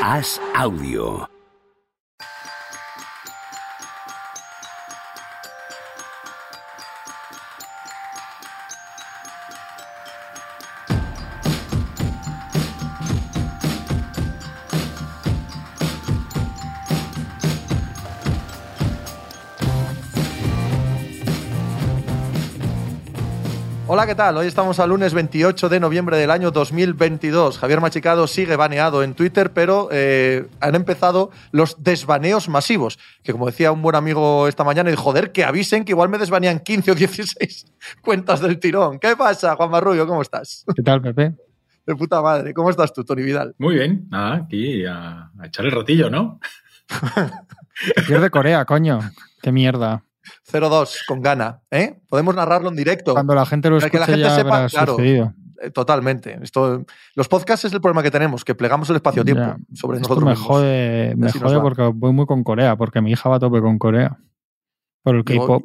Haz audio. Hola, ¿qué tal? Hoy estamos al lunes 28 de noviembre del año 2022. Javier Machicado sigue baneado en Twitter, pero eh, han empezado los desbaneos masivos. Que como decía un buen amigo esta mañana, y joder, que avisen que igual me desbanean 15 o 16 cuentas del tirón. ¿Qué pasa, Juan Marrullo? ¿Cómo estás? ¿Qué tal, Pepe? De puta madre. ¿Cómo estás tú, Tony Vidal? Muy bien, nada, aquí a, a echar el ratillo, ¿no? Pierde Corea, coño. Qué mierda. 0-2 con gana, ¿eh? Podemos narrarlo en directo. Cuando la gente lo Para que escuche la gente ya sepa, claro. sucedido. Eh, Totalmente. Esto, los podcasts es el problema que tenemos, que plegamos el espacio-tiempo sobre Esto nosotros me mismos. jode, me jode porque voy muy con Corea, porque mi hija va a tope con Corea. Por el K-pop.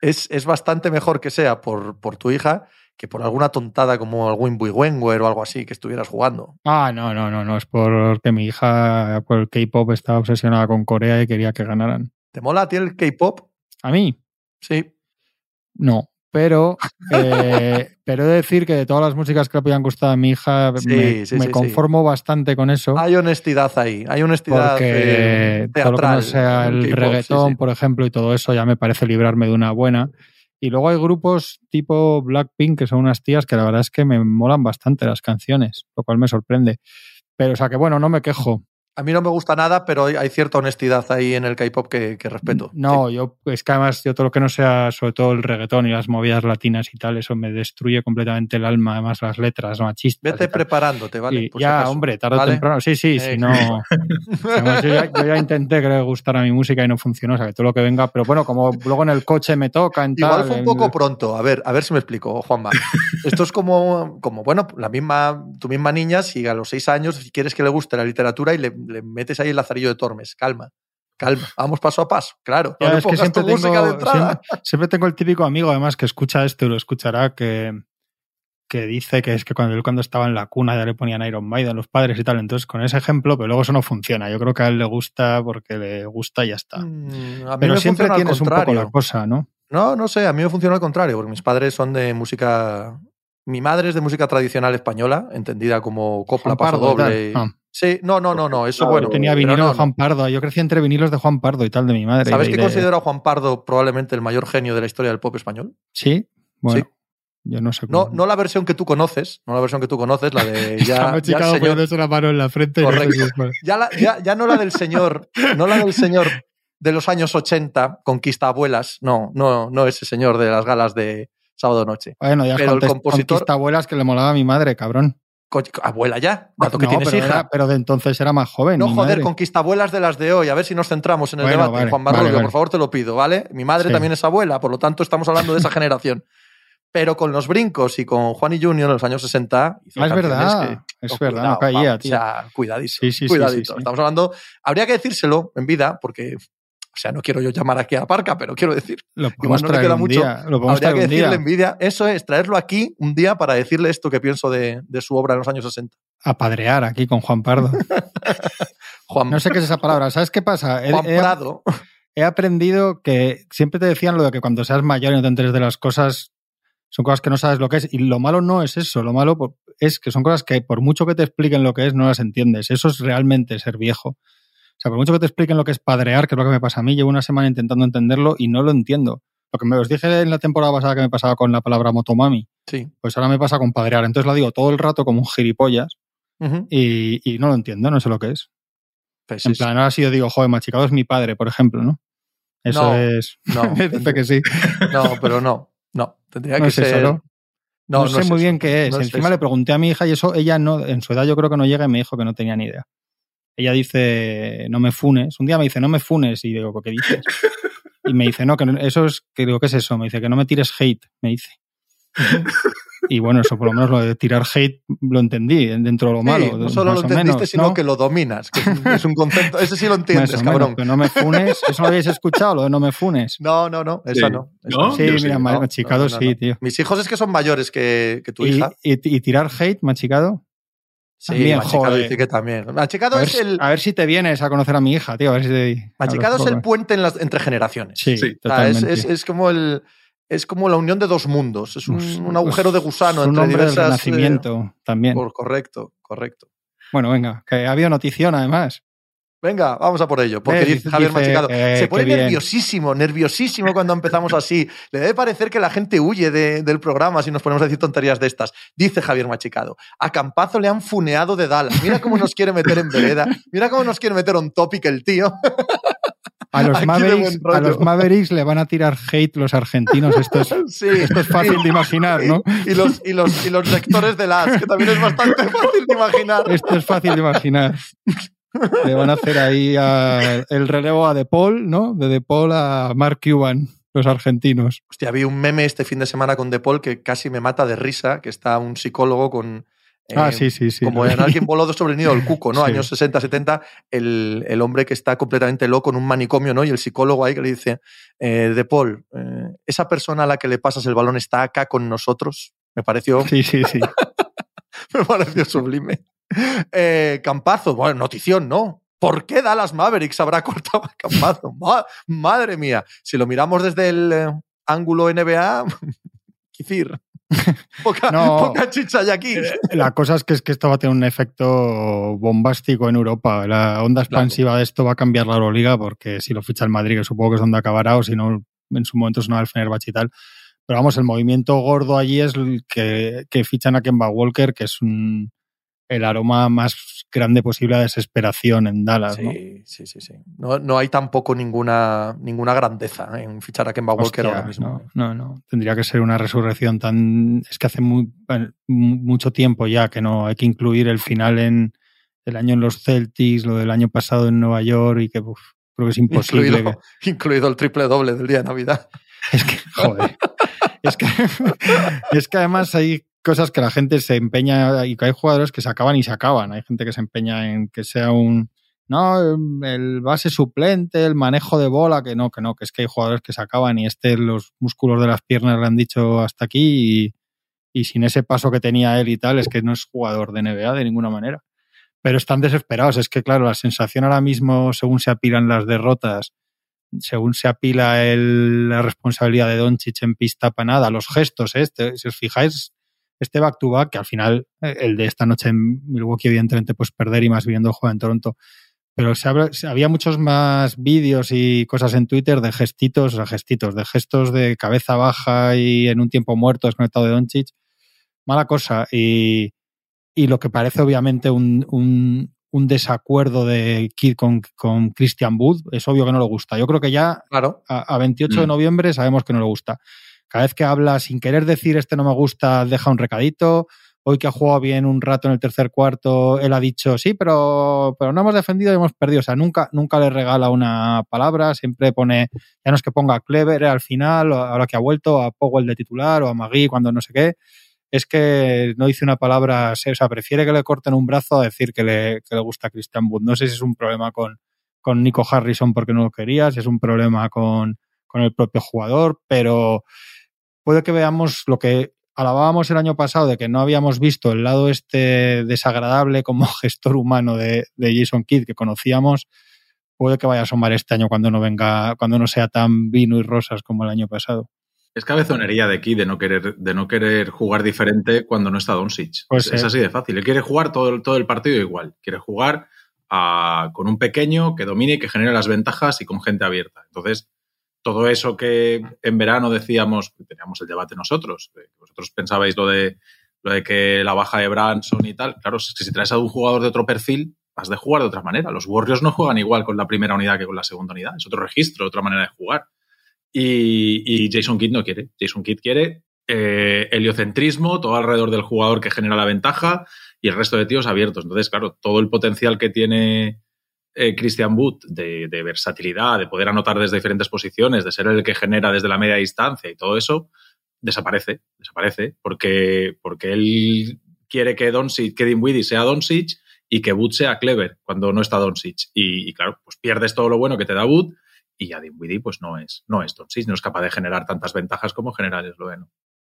es, es bastante mejor que sea por, por tu hija que por alguna tontada como algún Wenwer o algo así que estuvieras jugando. Ah, no, no, no, no. Es porque mi hija por el K-pop estaba obsesionada con Corea y quería que ganaran. ¿Te mola a ti el K-pop? A mí, Sí. no. Pero, eh, pero he de decir que de todas las músicas que le podían gustar a mi hija, Sí, me, sí, me sí, sí. conformo bastante con eso. Hay honestidad ahí, hay honestidad porque eh, todo lo que no sea el reggaetón, por ejemplo, y todo eso ya me parece librarme de una buena. Y luego hay grupos tipo Blackpink, que son unas tías que la verdad es que me molan bastante las canciones, lo cual me sorprende. Pero, o sea que bueno, no me quejo. A mí no me gusta nada, pero hay- cierta honestidad ahí en el K-pop que, que respeto. No, yo, es que además yo todo lo que no sea, sobre todo el reggaetón y las movidas latinas y tal, eso me destruye completamente el alma, además las letras machistas. Vete preparándote, ¿vale? Y si ya, acaso. hombre, tarde o temprano. Sí, sí, si Eh, no. Además, yo, ya, yo ya intenté que le gustara mi música y no funcionó, o sea, que todo lo que venga. Pero bueno, como luego en el coche me toca, en Igual tal, fue un en- poco pronto. A ver, a ver si me explico, Juanma. Esto es como, como, bueno, la misma, tu misma niña, si a los seis años, si quieres que le guste la literatura y le, le metes ahí el lazarillo de Tormes. Calma, calma. Vamos paso a paso. Claro. Ya, no es que siempre música tengo, de entrada. siempre, siempre tengo el típico amigo, además, que escucha esto y lo escuchará, que, que dice que es que cuando él cuando estaba en la cuna ya le ponían Iron Maiden los padres y tal. Entonces, con ese ejemplo, pero luego eso no funciona. Yo creo que a él le gusta porque le gusta y ya está. Mm, a mí Pero me siempre tienes un poco la cosa, ¿no? No, no sé, a mí me funciona al contrario, porque mis padres son de música. Mi madre es de música tradicional española, entendida como copla, Juan paso Pardo doble. y- Ah. Sí, no, no, no, no, eso Claro, bueno. Yo tenía pero vinilos no, de Juan Pardo. Yo crecí entre vinilos de Juan Pardo y tal de mi madre. ¿Sabes que de- considero a Juan Pardo probablemente el mayor genio de la historia del pop español? Sí, bueno. Sí. Yo no sé No, cómo. no la versión que tú conoces, no la versión que tú conoces, la de ya, ya, señor- mano en la frente. y no sé Correcto. si por- ya, la- ya- ya no la del señor, no la del señor de los años 80, conquista abuelas, no, no, no ese señor de las galas de sábado noche. Bueno, ya Pero el compositor- conquista abuelas que le molaba a mi madre, cabrón. Abuela ya, dato que No, tienes pero, hija. era- pero de entonces era más joven. No, joder, madre. conquistabuelas de las de hoy. A ver si nos centramos en el Bueno, debate. vale, Juan vale, Barrullo, vale. por favor, te lo pido, ¿vale? Mi madre Sí. también es abuela, por lo tanto estamos hablando de esa generación. Pero con los brincos y con Juan y Junior en los años 60. hizo Ah, es verdad, que- es oh, verdad, cuidado, no caía, tío. O sea, cuidadito. Sí, sí, sí, cuidadito. Estamos hablando. Habría que decírselo en vida, porque. O sea, no quiero yo llamar aquí a Parca, pero quiero decir. Lo Igual no le queda mucho. día. Lo podemos Habría que decirle día. en vida. Eso es, traerlo aquí un día para decirle esto que pienso de, de su obra en los años 60. Apadrear aquí con Juan Pardo. Juan, No sé qué es esa palabra. ¿Sabes qué pasa? He- Juan he- Prado. he aprendido que siempre te decían lo de que cuando seas mayor y no te enteres de las cosas, son cosas que no sabes lo que es. Y lo malo no es eso, lo malo es que son cosas que por mucho que te expliquen lo que es, no las entiendes. Eso es realmente ser viejo. O sea, por mucho que te expliquen lo que es padrear, que es lo que me pasa a mí, llevo una semana intentando entenderlo y no lo entiendo. Lo que me os dije en la temporada pasada que me pasaba con la palabra motomami, Sí. pues ahora me pasa con padrear. Entonces la digo todo el rato como un gilipollas y, y no lo entiendo, no sé lo que es. Pues En plan, ahora sí yo digo, joder, machicado es mi padre, por ejemplo, ¿no? Eso No, es. no, dice que sí. No, pero no. No, tendría No que es eso, ser. ¿no? No, No, sé muy bien qué es. Encima le pregunté a mi hija y eso, ella no, en su edad yo creo que no llega y me dijo que no tenía ni idea. Ella dice, no me funes. Un día me dice, no me funes. Y digo, ¿qué dices? Y me dice, no, que no- eso es, que digo, ¿qué es eso? Me dice, que no me tires hate, me dice. Y bueno, eso por lo menos lo de tirar hate lo entendí dentro de lo Sí, malo. no solo más lo entendiste, menos, sino ¿no? que lo dominas. Que es, un, es un concepto. Ese sí lo entiendes, menos, cabrón. pero no me funes. Eso lo habéis escuchado, lo de no me funes. No, no, no. Esa Sí. no. esa ¿No? Sí, Yo sí, mira, no, machicado no, no, sí, tío. Mis hijos es que son mayores que, que tu ¿Y, hija. y, y tirar hate, machicado? Sí, También, Machicado joder. dice que también. Machicado A ver, es el, a ver si te vienes a conocer a mi hija, tío. A ver si te- Machicado es el puente en las- entre generaciones. Sí, Sí. O sea, es, totalmente. es- es como el. Es como la unión de dos mundos. Es un, Pues- un agujero de gusano es un entre hombre del diversas. eh, renacimiento también. por- correcto, correcto. Bueno, venga, que ha habido notición además. Venga, vamos a por ello. Porque Eh, Javier dice, Machicado. eh, se pone bien. nerviosísimo, nerviosísimo cuando empezamos así. Le debe parecer que la gente huye de- del programa si nos ponemos a decir tonterías de estas. Dice Javier Machicado. A Campazo le han funeado de Dallas. Mira cómo nos quiere meter en vereda. Mira cómo nos quiere meter on topic el tío. A los, Mavericks, a los. Mavericks le van a tirar hate los argentinos. Esto es, Sí. esto es fácil de imaginar, ¿no? Y, y los, y, los, y los lectores de las, que también es bastante fácil de imaginar. Esto es fácil de imaginar. Le van a hacer ahí a- el relevo a De Paul, ¿no? De De Paul a Mark Cuban, los argentinos. Hostia, vi un meme este fin de semana con De Paul que casi me mata de risa, que está un psicólogo con... eh, ah, sí, sí, sí. como en alguien voló sobre el nido del cuco, ¿no? Sí. Años 60, 70, el, el hombre que está completamente loco en un manicomio, ¿no? Y el psicólogo ahí que le dice, eh, De Paul, eh, esa persona a la que le pasas el balón está acá con nosotros. Me pareció, Sí, sí, sí. me pareció sublime. Eh, Campazo, bueno, notición, ¿no? ¿Por qué Dallas Mavericks habrá cortado a Campazo? Ma- madre mía. Si lo miramos desde el eh, ángulo NBA, quizir. Poca, No. poca chicha hay aquí. La cosa es que, es que esto va a tener un efecto bombástico en Europa. La onda expansiva de esto va a cambiar la Euroliga porque si lo ficha el Madrid, que supongo que es donde acabará, o si no, en su momento sonará el Fenerbahce y tal. Pero vamos, el movimiento gordo allí es que, que fichan a Kemba Walker, que es un, el aroma más grande posible a desesperación en Dallas. ¿no? Sí, sí, sí, sí. No, no hay tampoco ninguna, ninguna grandeza ¿eh? en fichar a Kemba Walker ahora mismo. No, no, no. Tendría que ser una resurrección tan. Es que hace muy, mucho tiempo ya que no hay que incluir el final en el año en los Celtics, lo del año pasado en Nueva York y que uf, creo que es imposible. Incluido, incluido el triple doble del día de Navidad. es que, joder. es, que, es que además hay cosas que la gente se empeña y que hay jugadores que se acaban y se acaban. Hay gente que se empeña en que sea un. No, el base suplente, el manejo de bola, que no, que no, que es que hay jugadores que se acaban y este, los músculos de las piernas le han dicho hasta aquí y, y sin ese paso que tenía él y tal, es que no es jugador de NBA de ninguna manera. Pero están desesperados. Es que, claro, la sensación ahora mismo, según se apilan las derrotas, según se apila el- la responsabilidad de Doncic en pista para nada, los gestos. Este, si os fijáis, este back to back, que al final, eh, el de esta noche en Milwaukee, evidentemente, pues perder y más viendo el juego en Toronto. Pero se habla- se- había muchos más vídeos y cosas en Twitter de gestitos, o sea, gestitos, de gestos de cabeza baja y en un tiempo muerto desconectado de Doncic. Mala cosa. Y, y lo que parece obviamente un, un, un desacuerdo de Kid con, con Christian Wood, es obvio que no le gusta. Yo creo que ya Claro. a, a 28 de Mm. noviembre sabemos que no le gusta. Cada vez que habla sin querer decir este no me gusta, deja un recadito. Hoy que ha jugado bien un rato en el tercer cuarto, él ha dicho sí, pero, pero no hemos defendido y hemos perdido. O sea, nunca, nunca le regala una palabra, siempre pone, ya no es que ponga Clever al final, ahora que ha vuelto, a Powell de titular o a Magui cuando no sé qué. Es que no dice una palabra, o sea, prefiere que le corten un brazo a decir que le, que le gusta Christian Wood. No sé si es un problema con, con Nico Harrison porque no lo quería, si es un problema con, con el propio jugador, pero puede que veamos lo que alabábamos el año pasado de que no habíamos visto el lado este desagradable como gestor humano de, de Jason Kidd que conocíamos, puede que vaya a asomar este año cuando no venga, cuando no sea tan vino y rosas como el año pasado. Es cabezonería de aquí de no querer, de no querer jugar diferente cuando no está Doncic. Pues es, es sí. así de fácil. Él quiere jugar todo, el- todo el partido igual. Quiere jugar a- con un pequeño que domine y que genere las ventajas y con gente abierta. Entonces, todo eso que en verano decíamos, teníamos el debate nosotros, vosotros pensabais lo de, lo de que la baja de Branson y tal, claro, es que si traes a un jugador de otro perfil, has de jugar de otra manera. Los Warriors no juegan igual con la primera unidad que con la segunda unidad. Es otro registro, otra manera de jugar. Y, y Jason Kidd no quiere. Jason Kidd quiere eh, heliocentrismo, todo alrededor del jugador que genera la ventaja y el resto de tíos abiertos. Entonces, claro, todo el potencial que tiene eh, Christian Wood de, de versatilidad, de poder anotar desde diferentes posiciones, de ser el que genera desde la media distancia y todo eso, desaparece, desaparece, porque, porque él quiere que Doncic, que Dinwiddie sea Doncic y que Wood sea Clever cuando no está Doncic. Y, y claro, pues pierdes todo lo bueno que te da Wood y ya Dinwiddie pues no es, no es Doncic, no es capaz de generar tantas ventajas como genera el esloveno.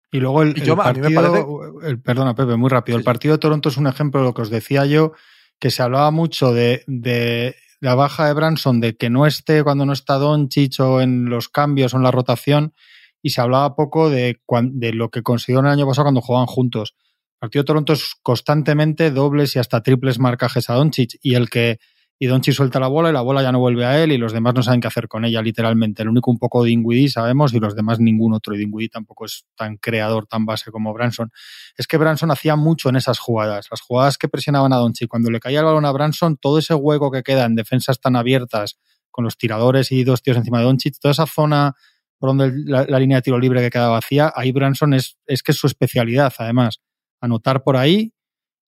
Y luego el, Y yo, el a mí me partido, el- perdona Pepe, muy rápido. Sí, El partido de Toronto es un ejemplo de lo que os decía yo, que se hablaba mucho de, de la baja de Branson, de que no esté cuando no está Doncic o en los cambios o en la rotación, y se hablaba poco de, de lo que consiguieron el año pasado cuando jugaban juntos. El partido de Toronto es constantemente dobles y hasta triples marcajes a Doncic, y el que y Doncic suelta la bola y la bola ya no vuelve a él y los demás no saben qué hacer con ella, literalmente. El único un poco Dinwiddie sabemos y los demás ningún otro. Y Dinwiddie tampoco es tan creador, tan base como Branson. Es que Branson hacía mucho en esas jugadas. Las jugadas que presionaban a Doncic. Cuando le caía el balón a Branson, todo ese hueco que queda en defensas tan abiertas con los tiradores y dos tíos encima de Doncic, toda esa zona por donde la, línea de tiro libre que queda vacía, ahí Branson es, es que es su especialidad, además. Anotar por ahí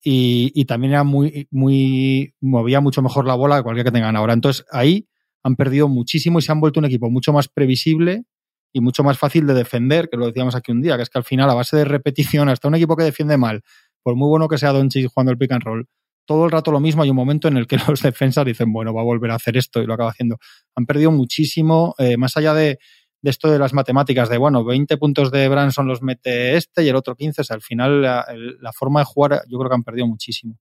y, y también era muy, muy, movía mucho mejor la bola que cualquier que tengan ahora. Entonces ahí han perdido muchísimo y se han vuelto un equipo mucho más previsible y mucho más fácil de defender, que lo decíamos aquí un día, que es que al final a base de repetición, hasta un equipo que defiende mal, por muy bueno que sea Doncic jugando el pick and roll, todo el rato lo mismo, hay un momento en el que los defensas dicen, bueno, va a volver a hacer esto y lo acaba haciendo. Han perdido muchísimo, eh, más allá de, de esto de las matemáticas, de bueno, 20 puntos de Branson los mete este y el otro 15, o sea, al final la, forma de jugar yo creo que han perdido muchísimo.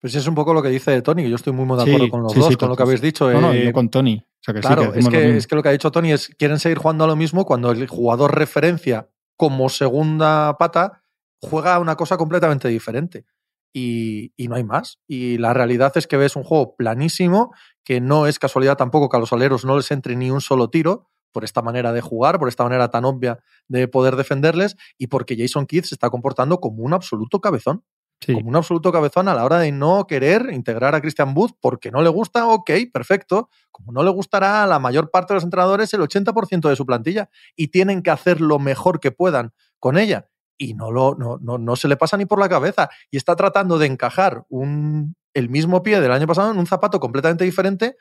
Pues es un poco lo que dice Tony, que yo estoy muy de Sí, acuerdo con los sí, dos, sí, con lo que habéis dicho. No, no, eh, yo con Tony. O sea, que sí, Claro, que es, que, es que lo que ha dicho Tony es quieren seguir jugando a lo mismo cuando el jugador referencia como segunda pata juega a una cosa completamente diferente. Y, y no hay más. Y la realidad es que ves un juego planísimo, que no es casualidad tampoco que a los aleros no les entre ni un solo tiro por esta manera de jugar, por esta manera tan obvia de poder defenderles y porque Jason Kidd se está comportando como un absoluto cabezón Sí. como un absoluto cabezón a la hora de no querer integrar a Christian Booth porque no le gusta, ok, perfecto. Como no le gustará a la mayor parte de los entrenadores el 80% de su plantilla y tienen que hacer lo mejor que puedan con ella. Y no, lo, no, no, no se le pasa ni por la cabeza. Y está tratando de encajar un, el mismo pie del año pasado en un zapato completamente diferente.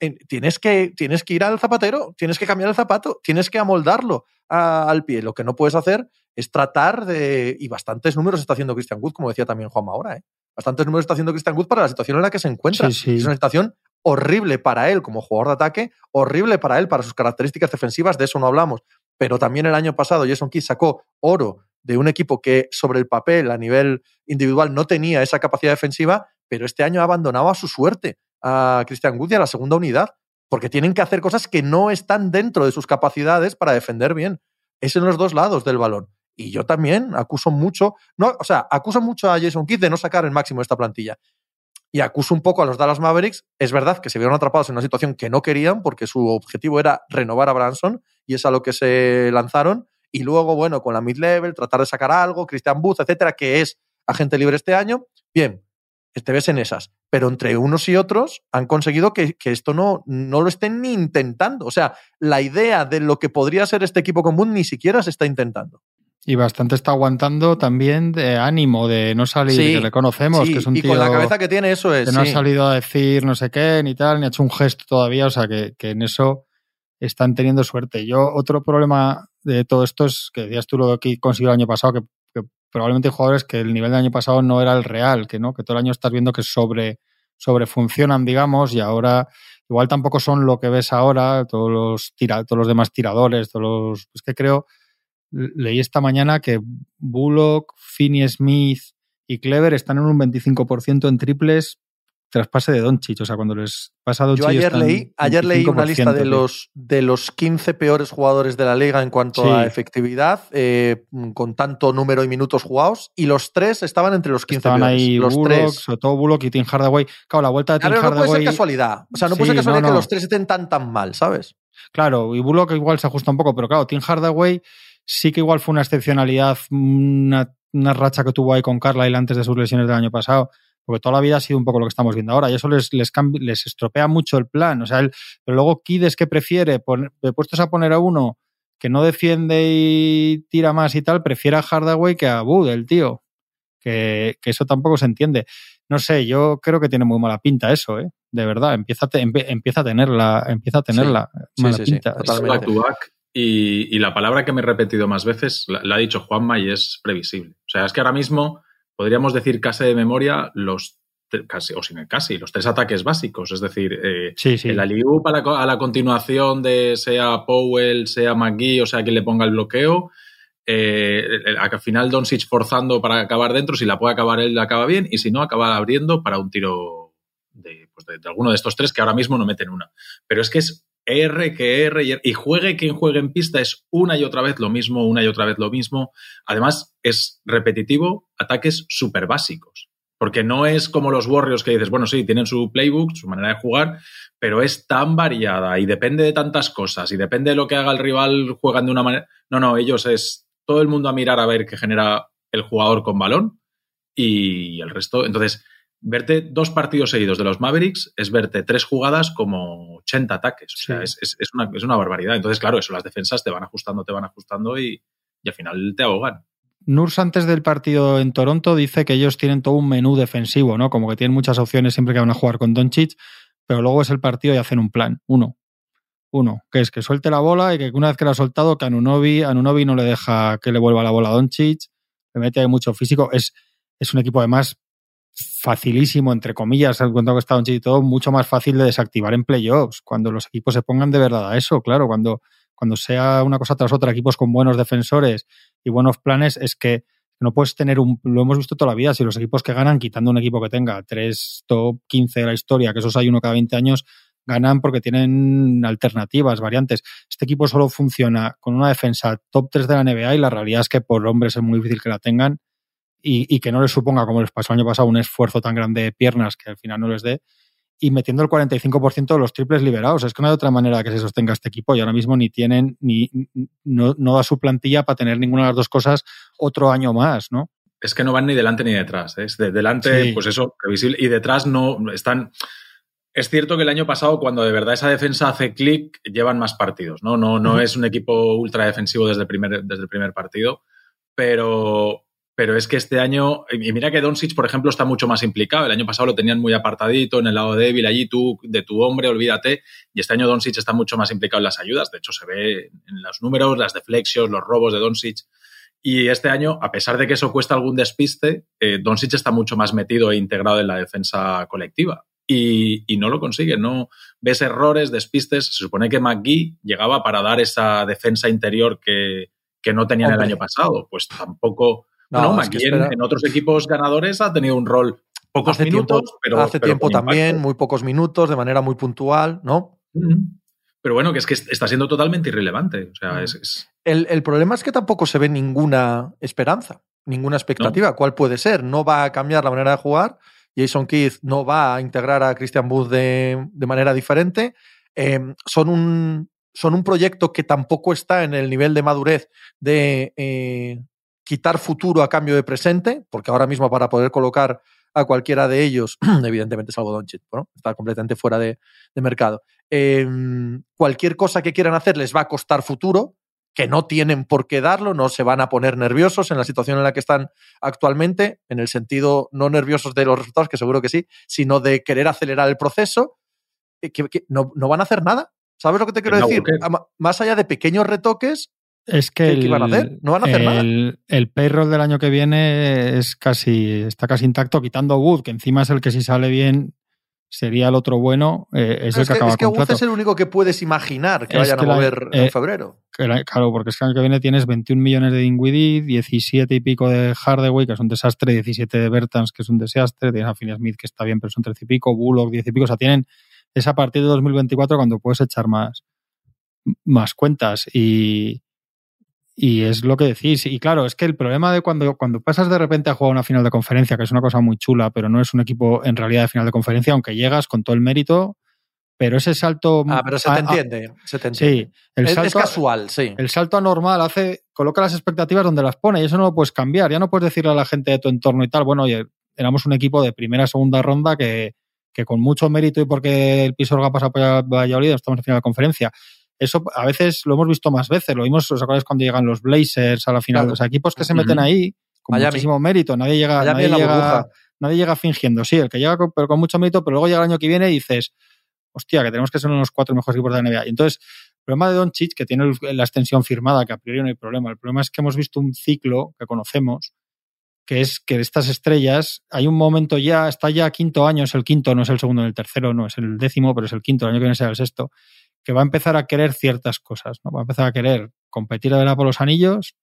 En- tienes, que, tienes que ir al zapatero, tienes que cambiar el zapato, tienes que amoldarlo a- al pie. Lo que no puedes hacer es tratar de. Y bastantes números está haciendo Christian Wood, como decía también Juanma ahora, ¿eh? Bastantes números está haciendo Christian Wood para la situación en la que se encuentra. Sí, sí. Es una situación horrible para él como jugador de ataque, horrible para él para sus características defensivas, de eso no hablamos. Pero también el año pasado Jason Kidd sacó oro de un equipo que sobre el papel, a nivel individual, no tenía esa capacidad defensiva, pero este año ha abandonado a su suerte a Christian Wood y a la segunda unidad, porque tienen que hacer cosas que no están dentro de sus capacidades para defender bien. Es en los dos lados del balón. Y yo también acuso mucho, no, o sea, acuso mucho a Jason Kidd de no sacar el máximo de esta plantilla. Y acuso un poco a los Dallas Mavericks. Es verdad que se vieron atrapados en una situación que no querían porque su objetivo era renovar a Branson y es a lo que se lanzaron. Y luego, bueno, con la mid-level, tratar de sacar algo, Christian Booth, etcétera, que es agente libre este año. Bien, te ves en esas. Pero entre unos y otros han conseguido que, que esto no, no lo estén ni intentando. O sea, la idea de lo que podría ser este equipo común ni siquiera se está intentando. Y bastante está aguantando también de ánimo, de no salir, Sí, que reconocemos Sí, que es un y tío con la cabeza que tiene eso es. que no sí. ha salido a decir no sé qué, ni tal, ni ha hecho un gesto todavía, o sea que, que en eso están teniendo suerte. Yo, otro problema de todo esto es que decías tú lo que consiguió el año pasado, que probablemente jugadores que el nivel del año pasado no era el real, que no, que todo el año estás viendo que sobre, sobre funcionan, digamos, y ahora igual tampoco son lo que ves ahora, todos los tira, todos los demás tiradores, todos los. Es que creo, leí esta mañana que Bullock, Finney Smith y Clever están en un 25% en triples tras pase de Doncic. O sea, cuando les pasa a Doncic. Yo ayer leí, ayer leí una 25%, lista de los, de los 15 peores jugadores de la liga en cuanto Sí. a efectividad, eh, con tanto número y minutos jugados, y los tres estaban entre los 15 Estaban peores. ahí los Bullock, tres. sobre todo Bullock y Tim Hardaway. Claro, la vuelta de Tim Claro, no puede ser Hardaway. casualidad. O sea, no puede Sí, ser casualidad no, que los tres estén tan tan mal, ¿sabes? Claro, y Bullock igual se ajusta un poco, pero claro, Tim Hardaway sí que igual fue una excepcionalidad, una, una racha que tuvo ahí con Carlisle antes de sus lesiones del año pasado, porque toda la vida ha sido un poco lo que estamos viendo ahora, y eso les, les, les estropea mucho el plan. O sea, él, pero luego Kid es que prefiere, poner, puestos a poner a uno que no defiende y tira más y tal, prefiere a Hardaway que a Bud, el tío. Que, que eso tampoco se entiende. No sé, yo creo que tiene muy mala pinta eso, ¿eh? De verdad, empieza a, te- empieza a tenerla, empieza a tenerla Sí, mala sí, sí, pinta. back to back. Y, y la palabra que me he repetido más veces la, la ha dicho Juanma y es previsible. O sea, es que ahora mismo podríamos decir casi de memoria los casi, o sin el casi, los tres ataques básicos. Es decir, eh, Sí, sí. el alley-oop a la, co- a la continuación de sea Powell, sea McGee, o sea quien le ponga el bloqueo. eh, al final Doncic forzando para acabar dentro, si la puede acabar él, la acaba bien, y si no, acaba abriendo para un tiro de, pues de, alguno de estos tres que ahora mismo no meten una. Pero es que es R, que R, y juegue quien juegue en pista es una y otra vez lo mismo, una y otra vez lo mismo. Además, es repetitivo, ataques súper básicos. Porque no es como los Warriors que dices, bueno, sí, tienen su playbook, su manera de jugar, pero es tan variada y depende de tantas cosas y depende de lo que haga el rival, juegan de una manera. No, no, ellos es todo el mundo a mirar a ver qué genera el jugador con balón y el resto. Entonces, verte dos partidos seguidos de los Mavericks es verte tres jugadas como 80 ataques. O sea, es, una, es, una, barbaridad. Entonces, claro, eso, las defensas te van ajustando, te van ajustando y, y al final te ahogan. Nurs antes del partido en Toronto dice que ellos tienen todo un menú defensivo, ¿no? Como que tienen muchas opciones siempre que van a jugar con Doncic, pero luego es el partido y hacen un plan, uno. Uno, que es que suelte la bola y que una vez que la ha soltado, que Anunobi, Anunobi no le deja que le vuelva la bola a Doncic, le mete ahí mucho físico. Es, es un equipo además facilísimo, entre comillas, en cuanto que está y todo, mucho más fácil de desactivar en playoffs, cuando los equipos se pongan de verdad a eso, claro, cuando, cuando sea una cosa tras otra, equipos con buenos defensores y buenos planes, es que no puedes tener un. Lo hemos visto toda la vida. Si los equipos que ganan, quitando un equipo que tenga tres top 15 de la historia, que esos hay uno cada 20 años, ganan porque tienen alternativas, variantes. Este equipo solo funciona con una defensa top 3 de la NBA y la realidad es que por hombres es muy difícil que la tengan y, y que no les suponga, como les pasó el año pasado, un esfuerzo tan grande de piernas que al final no les dé y metiendo el 45% de los triples liberados. Es que no hay otra manera que se sostenga este equipo y ahora mismo ni tienen, ni no, da su plantilla para tener ninguna de las dos cosas otro año más, ¿no? Es que no van ni delante ni detrás. ¿eh? Es de delante, pues eso, previsible. Y detrás no están. Es cierto que el año pasado, cuando de verdad esa defensa hace clic, llevan más partidos. No, no, no es un equipo ultra defensivo desde el primer, desde el primer partido. Pero, pero es que este año, y mira que Doncic, por ejemplo, está mucho más implicado. El año pasado lo tenían muy apartadito en el lado débil, allí tú, de tu hombre, olvídate. Y este año Doncic está mucho más implicado en las ayudas. De hecho, se ve en los números, las deflexios, los robos de Doncic. Y este año, a pesar de que eso cuesta algún despiste, eh, Doncic está mucho más metido e integrado en la defensa colectiva. Y, no lo consigue, no ves errores, despistes. Se supone que McGee llegaba para dar esa defensa interior que, no tenían el año pasado. Pues tampoco no, no en, otros equipos ganadores ha tenido un rol pocos minutos, pero. Hace tiempo también, muy pocos minutos, de manera muy puntual, ¿no? Pero bueno, que es que está siendo totalmente irrelevante. O sea, es, El, problema es que tampoco se ve ninguna esperanza, ninguna expectativa. ¿Cuál puede ser? No va a cambiar la manera de jugar. Jason Keith no va a integrar a Christian Booth de, manera diferente. Em, son, un, son un proyecto que tampoco está en el nivel de madurez de, eh, quitar futuro a cambio de presente, porque ahora mismo para poder colocar a cualquiera de ellos, evidentemente salvo Doncic, ¿no? está completamente fuera de, mercado. Em, cualquier cosa que quieran hacer les va a costar futuro, que no tienen por qué darlo, no se van a poner nerviosos en la situación en la que están actualmente, en el sentido no nerviosos de los resultados, que seguro que sí, sino de querer acelerar el proceso, eh, que, no, no, van a hacer nada. ¿Sabes lo que te quiero decir? Más allá de pequeños retoques, es que el, van a hacer? No van a hacer el, nada. El payroll del año que viene es casi, está casi intacto, quitando Wood, que encima es el que si sale bien sería el otro bueno, eh, es el que, acaba Es que Wood es el único que puedes imaginar que vayan a mover en eh, febrero. claro, porque es que el año que viene tienes 21 millones de Dinwiddie, 17 y pico de Hardaway, que es un desastre, 17 de Bertans, que es un desastre, tienes a Finney Smith, que está bien, pero son 13 y pico, Bullock, 10 y pico, o sea, tienen es a partir de 2024 cuando puedes echar más, más cuentas y y es lo que decís. Y claro, es que el problema de cuando, cuando pasas de repente a jugar una final de conferencia, que es una cosa muy chula, pero no es un equipo en realidad de final de conferencia, aunque llegas con todo el mérito, pero ese salto. Ah, pero se te entiende. se te entiende. Sí, el es, salto, es casual, sí. El salto anormal hace, coloca las expectativas donde las pone y eso no lo puedes cambiar. Ya no puedes decirle a la gente de tu entorno y tal, bueno, oye, éramos un equipo de primera segunda ronda que, que con mucho mérito y porque el Pisorga pasa por Valladolid estamos en final de conferencia eso a veces lo hemos visto más veces. Lo vimos, ¿os acordáis cuando llegan los Blazers a la final? Los equipos que se meten ahí con muchísimo mérito. Nadie llega, nadie llega, nadie llega, fingiendo. Sí, el que llega con, pero con mucho mérito, pero luego llega el año que viene y dices, hostia, que tenemos que ser uno de los cuatro mejores equipos de la NBA. Y entonces, el problema de Don Chich, que tiene la extensión firmada, que a priori no hay problema. El problema es que hemos visto un ciclo que conocemos, que es que estas estrellas, hay un momento ya, está ya quinto año, es el quinto, no es el segundo, ni el tercero, no es el décimo, pero es el quinto, el año que viene será el sexto que va a empezar a querer ciertas cosas, ¿no? Va a empezar a querer competir a por los anillos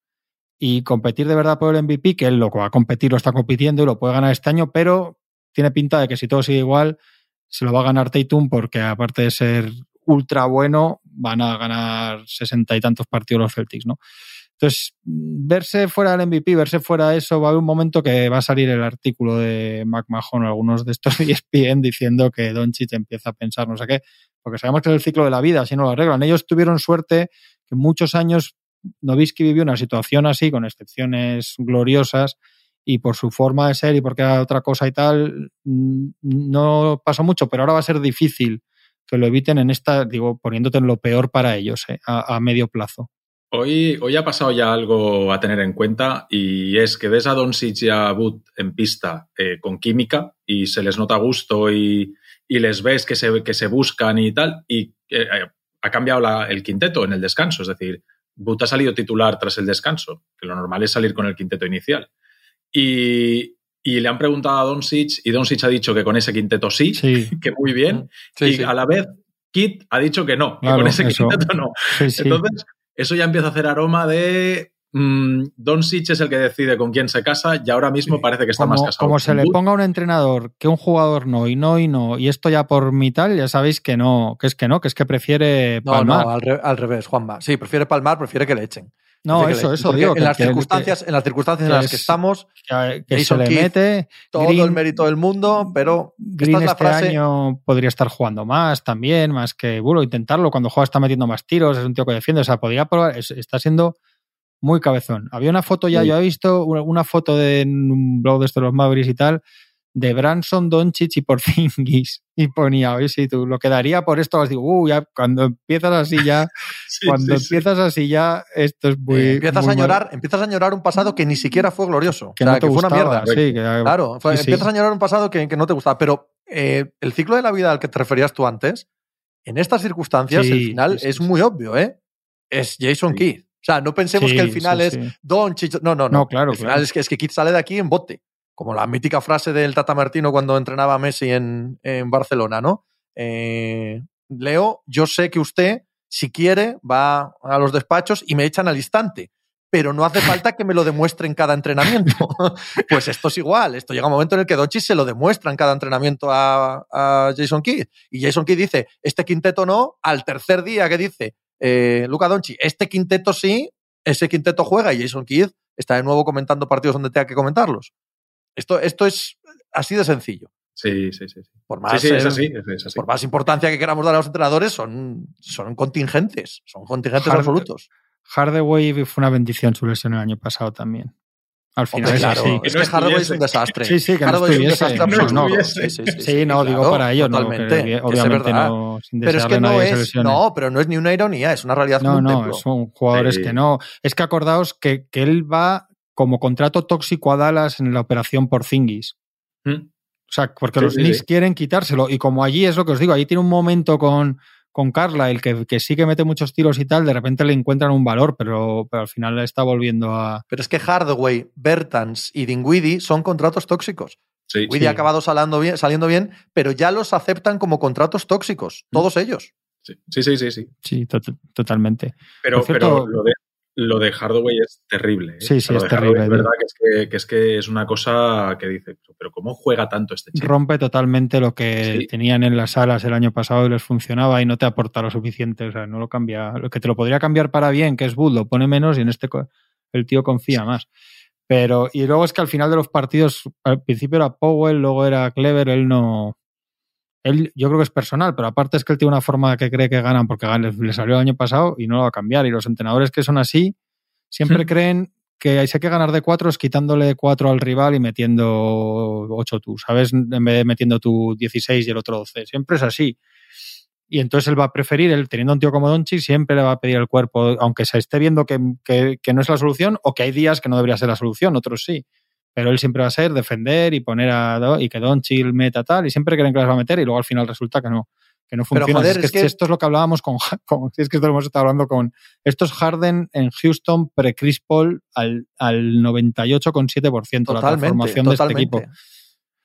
y competir de verdad por el MVP, que él lo va a competir, lo está compitiendo y lo puede ganar este año, pero tiene pinta de que si todo sigue igual, se lo va a ganar Tatum porque aparte de ser ultra bueno, van a ganar sesenta y tantos partidos los Celtics, ¿no? Entonces, verse fuera del MVP, verse fuera de eso, va a haber un momento que va a salir el artículo de McMahon o algunos de estos ESPN diciendo que Doncic empieza a pensar no sé qué, porque sabemos que es el ciclo de la vida, así no lo arreglan. Ellos tuvieron suerte que muchos años Novisky vivió una situación así, con excepciones gloriosas, y por su forma de ser y porque era otra cosa y tal, mm, no pasó mucho, pero ahora va a ser difícil que lo eviten en esta, digo, poniéndote en lo peor para ellos, eh, a, medio plazo. Hoy, hoy ha pasado ya algo a tener en cuenta y es que ves a Doncic y a Wood en pista eh, con química y se les nota gusto y, y, les ves que se, que se buscan y tal y eh, ha cambiado la, el quinteto en el descanso, es decir, Wood ha salido titular tras el descanso, que lo normal es salir con el quinteto inicial. Y, y le han preguntado a Doncic y Doncic ha dicho que con ese quinteto sí, que muy bien. y a la vez Kit ha dicho que no, que con ese quinteto no. Entonces, eso ya empieza a hacer aroma de mmm, Doncic es el que decide con quién se casa y ahora mismo parece que está más casado. Como se le ponga a un entrenador que un jugador no y no y no y esto ya por mitad ya sabéis que no, que es que no, que es que prefiere palmar. No, al, al revés, Juanma. Sí, prefiere palmar, prefiere que le echen. No, eso, eso digo. En, las circunstancias, en las circunstancias en las que estamos, que, se le mete todo el mérito del mundo, pero Green este año podría estar jugando más también, más que bueno, intentarlo. Cuando juega está metiendo más tiros, es un tío que defiende, o sea, podría probar, está siendo muy cabezón. Había una foto ya, yo he visto una, foto de un blog de estos los Mavericks y tal, de Branson, Doncic y Porzingis. Y ponía, oye, si tú lo quedaría por esto, os digo, uh, ya cuando empiezas así ya, cuando empiezas así ya, esto es muy. empiezas a llorar, empiezas a llorar un pasado que ni siquiera fue glorioso. Que, no que fue una mierda. Claro, empiezas a llorar un pasado que, no te gustaba. Pero eh, el ciclo de la vida al que te referías tú antes, en estas circunstancias, el final es muy obvio, ¿eh? Es Jason Keith. O sea, no pensemos que el final es Don Chicho. No, no, no. claro, el final es que, es que Keith sale de aquí en bote como la mítica frase del Tata Martino cuando entrenaba a Messi en, Barcelona, ¿no? Eh, Leo, yo sé que usted, si quiere, va a los despachos y me echan al instante, pero no hace falta que me lo demuestre en cada entrenamiento. pues esto es igual, esto llega un momento en el que Dochi se lo demuestra en cada entrenamiento a, Jason Kidd. Y Jason Kidd dice, este quinteto no, al tercer día que dice eh, Luca Donchi, este quinteto sí, ese quinteto juega y Jason Kidd está de nuevo comentando partidos donde tenga que comentarlos. Esto, esto es así de sencillo. Sí, sí, sí. Por más, sí, es así, Por más importancia que queramos dar a los entrenadores, son, son contingentes, son contingentes absolutos. Hardaway fue una bendición su lesión el año pasado también. Al final es así. Es que Hardaway es un desastre. Sí, sí, que Hardaway es un desastre absoluto. Sí, sí, sí, no, digo para ellos, totalmente, no, obviamente no, sin pero es que no es, no, pero no es ni una ironía, es una realidad No, no, son jugadores que no. Es que acordaos que, que él va como contrato tóxico a Dallas en la operación por Zingis. ¿Mm? O sea, porque los Knicks quieren quitárselo. Y como allí es lo que os digo, allí tiene un momento con, con Carla, el que, que, sí que mete muchos tiros y tal, de repente le encuentran un valor, pero, pero al final le está volviendo a. Pero es que Hardaway, Bertans y Dinwiddie son contratos tóxicos. Sí, ha acabado saliendo bien, saliendo bien, pero ya los aceptan como contratos tóxicos, mm. todos ellos. Sí, sí, sí, sí. Sí, totalmente. Pero, pero lo, de, lo de Hardaway es terrible. ¿eh? Sí, sí, es terrible. Es verdad que es que, es una cosa que dice, pero ¿cómo juega tanto este chico? Rompe totalmente lo que tenían en las salas el año pasado y les funcionaba y no te aporta lo suficiente. O sea, no lo cambia. Lo que te lo podría cambiar para bien, que es Bull, lo pone menos y en este el tío confía más. Pero, y luego es que al final de los partidos, al principio era Powell, luego era Clever, él no, él, yo creo que es personal, pero aparte es que él tiene una forma que cree que ganan porque le, salió el año pasado y no lo va a cambiar. Y los entrenadores que son así siempre creen que hay que ganar de cuatro es quitándole cuatro al rival y metiendo ocho tú, ¿sabes? En vez de metiendo tú 16 y el otro 12. Siempre es así. Y entonces él va a preferir, él teniendo un tío como Donchi, siempre le va a pedir el cuerpo, aunque se esté viendo que, que no es la solución o que hay días que no debería ser la solución, otros sí pero él siempre va a ser defender y poner a y que Don Chill meta tal y siempre creen que las va a meter y luego al final resulta que no que no funciona. es, que, esto es lo que hablábamos con, es que esto lo hemos estado hablando con estos Harden en Houston pre Chris Paul al, al 98,7% la transformación de este equipo.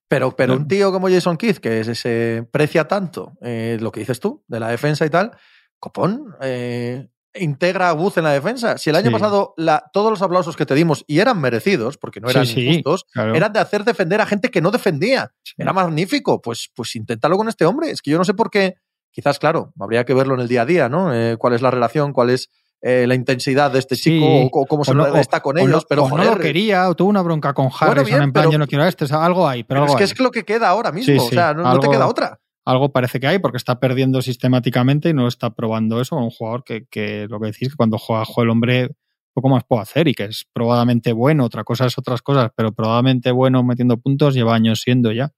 Pero, pero un tío como Jason Keith, que se precia tanto eh, lo que dices tú, de la defensa y tal, copón, eh, integra a Booth en la defensa. Si el año Sí. pasado la- todos los aplausos que te dimos, y eran merecidos, porque no eran Sí, claro. eran de hacer defender a gente que no defendía. Era magnífico. Pues, pues inténtalo con este hombre. Es que yo no sé por qué. Quizás, claro, habría que verlo en el día a día, ¿no? Eh, cuál es la relación, cuál es eh, la intensidad de este Sí. chico o, o cómo se O no- está con o ellos. no- pero o no lo quería, o tuvo una bronca con Harrison bien, en plan, pero- yo no quiero a este, o algo hay, pero, pero algo es que hay. es lo que queda ahora mismo. Sí, o sea, no, no te queda otra. Algo parece que hay porque está perdiendo sistemáticamente y no está probando eso. Un jugador que, que lo que decís que cuando juega, juega el hombre poco más puedo hacer y que es probadamente bueno. Otra cosa es otras cosas, pero probadamente bueno metiendo puntos lleva años siendo ya.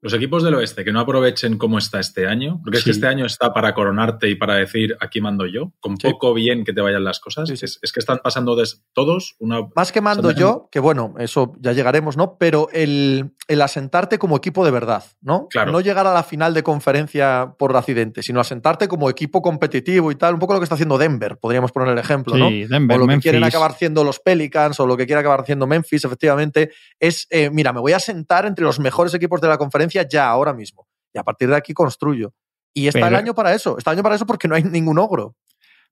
Los equipos del oeste que no aprovechen cómo está este año, porque es que este año está para coronarte y para decir aquí mando yo, con Sí. poco bien que te vayan las cosas. Sí. Es, es que están pasando todos una. Más que mando yo, que bueno, eso ya llegaremos, ¿no? Pero el, el asentarte como equipo de verdad, ¿no? Claro. No llegar a la final de conferencia por accidente, sino asentarte como equipo competitivo y tal, un poco lo que está haciendo Denver, podríamos poner el ejemplo, ¿no? Sí, Denver, o lo que quieren acabar haciendo los Pelicans o lo que quiere acabar haciendo Memphis, efectivamente, es, eh, mira, me voy a sentar entre los mejores equipos de la conferencia ya, ahora mismo. Y a partir de aquí construyo. Y está Pero- el año para eso, está el año para eso porque no hay ningún ogro.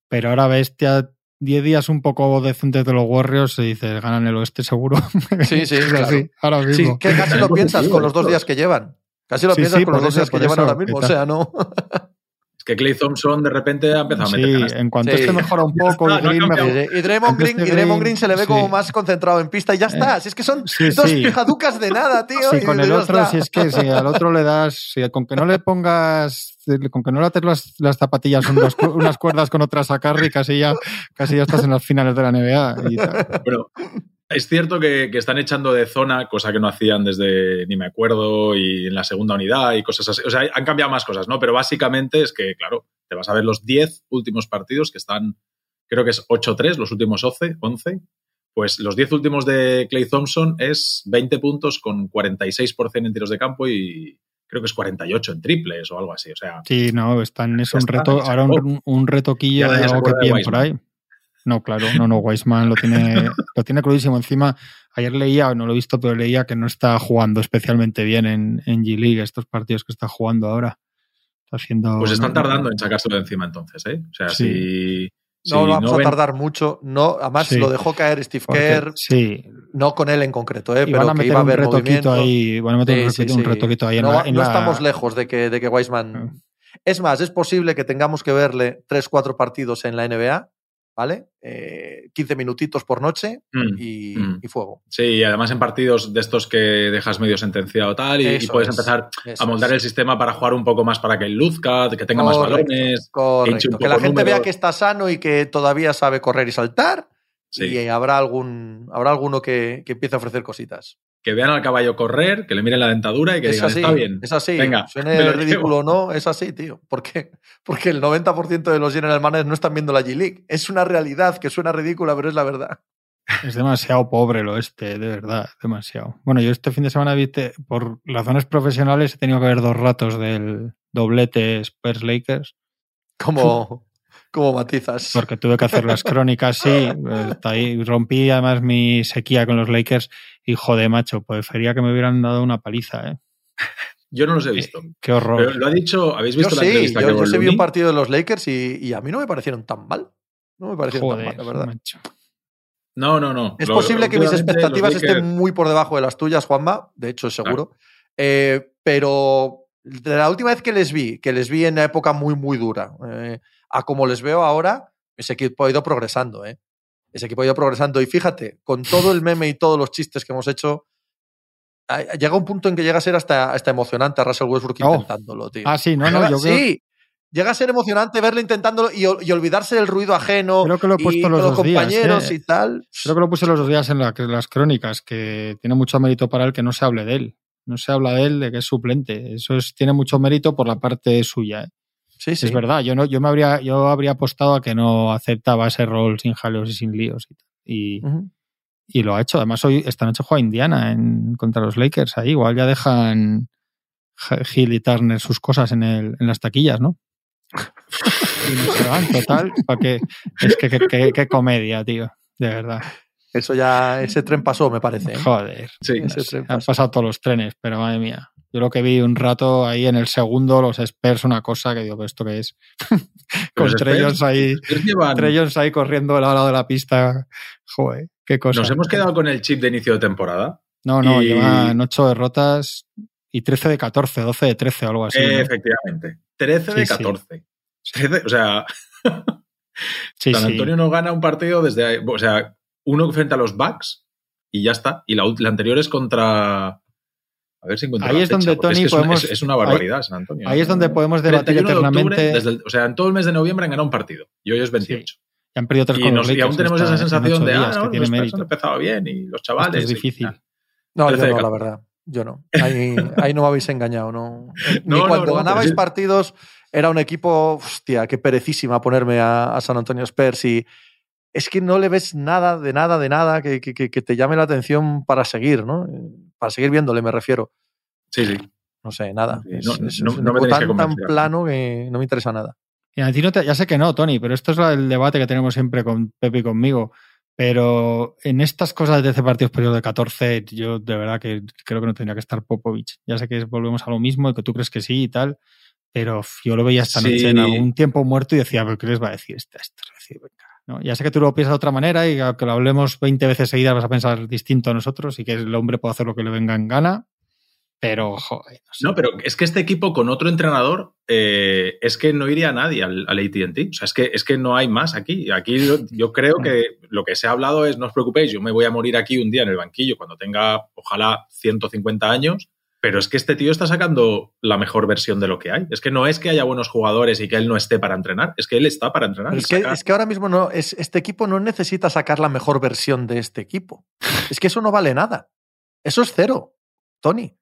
Pero ahora bestia 10 días un poco decentes de los Warriors y dices, ganan el oeste seguro. Sí, sí, claro. así, ahora Sí, mismo. que casi lo piensas con los dos días que llevan. Casi lo Sí, piensas sí, con los dos eso, días que llevan eso, ahora mismo. O sea, no. Que Clay Thompson de repente ha empezado a meter Sí, canastas. en cuanto Sí. este mejora un poco no Green mejora- Y Draymond Green, de y Draymond Green, Green se le ve sí. como más concentrado en pista y ya está. Si es que son Sí, dos sí. pijaducas de nada, tío. Sí, y con el otro, está. si es que si al otro le das, si con que no le pongas, con que no le ates las, las zapatillas unas, cu- unas cuerdas con otras a Curry, casi ya, casi ya estás en las finales de la NBA. y tal. Bueno, es cierto que, que están echando de zona, cosa que no hacían desde ni me acuerdo, y en la segunda unidad y cosas así. O sea, han cambiado más cosas, ¿no? Pero básicamente es que, claro, te vas a ver los 10 últimos partidos que están, creo que es 8-3, los últimos 11, 11. Pues los 10 últimos de Clay Thompson es 20 puntos con 46% en tiros de campo y creo que es 48 en triples o algo así. O sea, Sí, no, están, es un reto, ahora un, un retoquillo de algo que pillen por ahí. No, claro, no, no, Weisman lo tiene, lo tiene crudísimo. Encima, ayer leía, no lo he visto, pero leía que no está jugando especialmente bien en, en G-League, estos partidos que está jugando ahora. Está haciendo. pues están no- tardando en sacárselo de encima entonces, ¿eh? O sea, Sí. si... No si vamos a ven- tardar mucho. No, además Sí. lo dejó caer Steve porque- Kerr, sí, no con él en concreto, ¿eh? pero que iba a un haber retoquito movimiento. ahí, van a meter un, Sí, sí, retoquito, un sí. retoquito ahí en no, la. en no la- estamos lejos de que, de que Weisman. Ah. Es más, es posible que tengamos que verle 3-4 partidos en la NBA, ¿vale? Eh, 15 minutitos por noche Mm, y, mm. y fuego. Sí, y además en partidos de estos que dejas medio sentenciado tal y, puedes es, empezar a moldar es. el sistema para jugar un poco más para que luzca, que tenga más balones. Correcto. Que la gente vea que está sano y que todavía sabe correr y saltar. Sí. Y habrá algún habrá alguno que, que empiece a ofrecer cositas. Que vean al caballo correr, que le miren la dentadura y que es digan, así, está bien. es así. Venga, Suene me lo ridículo o no, es así, tío. ¿Por qué? Porque el 90% de los general managers no están viendo la G-League. Es una realidad que suena ridícula, pero es la verdad. Es demasiado pobre el oeste, de verdad, demasiado. Bueno, yo este fin de semana, viste, por razones profesionales he tenido que ver dos ratos del doblete Spurs Lakers, Como, como matizas. porque tuve que hacer las crónicas, sí, eh, está ahí, rompí además mi sequía con los Lakers y joder, macho, prefería que me hubieran dado una paliza, ¿eh? Yo no los he visto. Qué horror. Pero lo ha dicho, ¿habéis Yo visto la sí, entrevista yo, que yo sí vi un partido de los Lakers y, y a mí no me parecieron tan mal. No me parecieron joder, tan mal, la verdad. macho. No, no, no. Es Lo- posible que mis expectativas Lakers- estén muy por debajo de las tuyas, Juanma, de hecho, seguro. Eh, pero de la última vez que les vi, que les vi en una época muy, muy dura, eh, a como les veo ahora, ese equipo ha ido progresando, ¿eh? Ese equipo ha ido progresando. Y fíjate, con todo el meme y todos los chistes que hemos hecho, llega un punto en que llega a ser hasta, hasta emocionante a Russell Westbrook Oh. intentándolo, tío. Ah, sí, no, no, yo creo, sí, llega a ser emocionante verlo intentándolo y, y olvidarse del ruido ajeno creo que lo he puesto los los dos días. compañeros ¿eh? y tal. Creo que lo puse los dos días en la- las crónicas, que tiene mucho mérito para él que no se hable de él. No se habla de él de que es suplente. Eso es, tiene mucho mérito por la parte suya. ¿eh? Sí, sí. Es verdad, yo no, yo me habría, yo habría apostado a que no aceptaba ese rol sin jaleos y sin líos. Y, Ujú. y lo ha hecho. Además, hoy, esta noche juega Indiana en, contra los Lakers. Ahí igual ya dejan Hill y Turner sus cosas en, el, en las taquillas, ¿no? Y no se van, total. para que, es que qué que, comedia, tío. De verdad. Eso ya, ese tren pasó, me parece. ¿eh? Joder. Sí. Ese No sé, tren han pasado todos los trenes, pero madre mía. Yo lo que vi un rato ahí en el segundo, los Spurs, una cosa que digo, ¿pero esto qué es? Con Jones ahí, ahí corriendo al lado de la pista. Joder, qué cosa. Nos hemos quedado con el chip de inicio de temporada. No, no, y- llevan 8 derrotas y 13 de 14, 12 de 13 o algo así. ¿no? Efectivamente. 13 de Sí, sí. 14. 13, o sea, Sí, San. Antonio no gana un partido desde. O sea, uno frente a los Bucks y ya está. Y la anterior es contra. A ver si encuentro Ahí la es donde, fecha, Tony, es, que es una- podemos- es, es una barbaridad, San Antonio. Ahí es donde podemos debatir 31 de octubre, eternamente. desde el- o sea, en todo el mes de noviembre han ganado un partido. Y hoy es 28. Y han perdido tres Y, nos- y aún tenemos esa en sensación de, días, ah, que no, tiene los Spurs mérito. han empezado bien y los chavales. Esto es difícil. No, yo 13 de no, la 14. verdad. Yo no. Ahí, ahí no me habéis engañado. No. Ni No, cuando no, ganabais partidos era un equipo, hostia, qué perecísima ponerme a, a San Antonio Spurs y es que no le ves nada, de nada, de nada que, que- que- que te llame la atención para seguir, ¿no? Para seguir viéndole, me refiero. Sí, sí. No sé, nada. Sí, Es, no- es- no- es un no me que tan, plano que no me interesa nada. Y a ti no te- ya sé que no, Tony, pero esto es el debate que tenemos siempre con Pepe y conmigo. Pero en estas cosas de 13 partidos periodo de 14, yo de verdad que creo que no tendría que estar Popovich. Ya sé que volvemos a lo mismo y que tú crees que sí y tal, pero yo lo veía esta Sí. noche en algún tiempo muerto y decía, ¿pero qué les va a decir este? a esto? Es decir, venga, ¿no? Ya sé que tú lo piensas de otra manera y aunque lo hablemos 20 veces seguidas vas a pensar distinto a nosotros y que el hombre puede hacer lo que le venga en gana, pero joder, no sé. No, pero es que este equipo con otro entrenador eh, es que no iría nadie al, al ATT. O sea, es que, es que no hay más aquí. Aquí yo, yo creo que lo que se ha hablado es, no os preocupéis, yo me voy a morir aquí un día en el banquillo cuando tenga, ojalá, 150 años. Pero es que este tío está sacando la mejor versión de lo que hay. Es que no es que haya buenos jugadores y que él no esté para entrenar, es que él está para entrenar. Que, es que ahora mismo no, es, este equipo no necesita sacar la mejor versión de este equipo. Es que eso no vale nada. Eso es cero, Tony.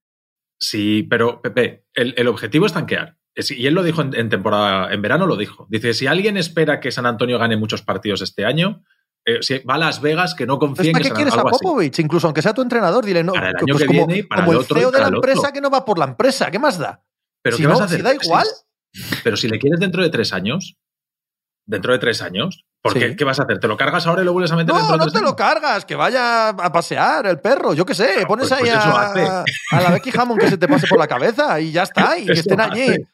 Sí, pero Pepe, el, el objetivo es tanquear. Es- Y él lo dijo en, en temporada, en verano lo dijo. Dice, si alguien espera que San Antonio gane muchos partidos este año, eh, si va a Las Vegas, que no confíe en ¿para que qué San- quieres a así. Popovich? Incluso aunque sea tu entrenador, dile no. Para el año pues que como, viene y para como el otro CEO de para la el empresa que no va por la empresa. ¿Qué más da? Pero Si ¿qué no, vas a hacer? si da igual. Pero si le quieres dentro de tres años, dentro de tres años, ¿por Sí. qué, qué vas a hacer? ¿Te lo cargas ahora y lo vuelves a meter No, dentro de no tres te lo cargas, que vaya a pasear el perro, yo qué sé, No, pones pues- ahí pues eso a, la Becky Hammond que se te pase por la cabeza y ya está, y que estén allí hace.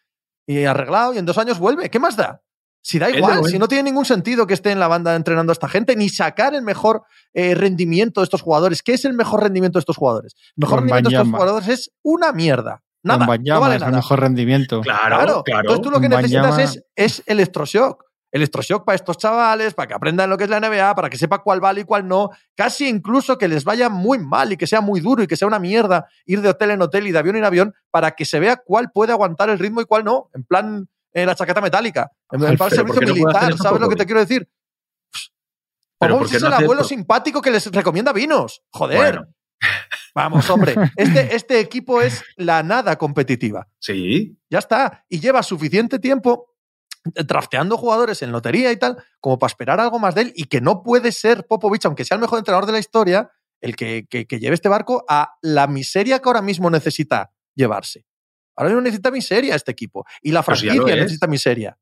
y arreglado y en dos años vuelve. ¿Qué más da? Si da igual, si no tiene ningún sentido que esté en la banda entrenando a esta gente, ni sacar el mejor eh, rendimiento de estos jugadores. ¿Qué es el mejor rendimiento de estos jugadores? El mejor rendimiento de estos jugadores es una mierda. Nada, Con no vale es el mejor rendimiento. Claro, Claro, claro. Entonces tú lo que necesitas es, es electroshock. Electroshock para estos chavales, para que aprendan lo que es la NBA, para que sepa cuál vale y cuál no. Casi incluso que les vaya muy mal y que sea muy duro y que sea una mierda ir de hotel en hotel y de avión en avión para que se vea cuál puede aguantar el ritmo y cuál no. En plan, eh, la chaqueta metálica. En plan ¿por servicio no militar. ¿Sabes lo que te quiero decir? Pero Popovich ¿por qué es no el abuelo esto? simpático que les recomienda vinos. Joder. Bueno, Vamos, hombre. Este, este equipo es la nada competitiva. sí, Ya está. Y lleva suficiente tiempo drafteando jugadores en lotería y tal, como para esperar algo más de él y que no puede ser Popovich, aunque sea el mejor entrenador de la historia, el que, que- que lleve este barco a la miseria que ahora mismo necesita llevarse. Ahora mismo necesita miseria este equipo. Y la ya franquicia necesita miseria.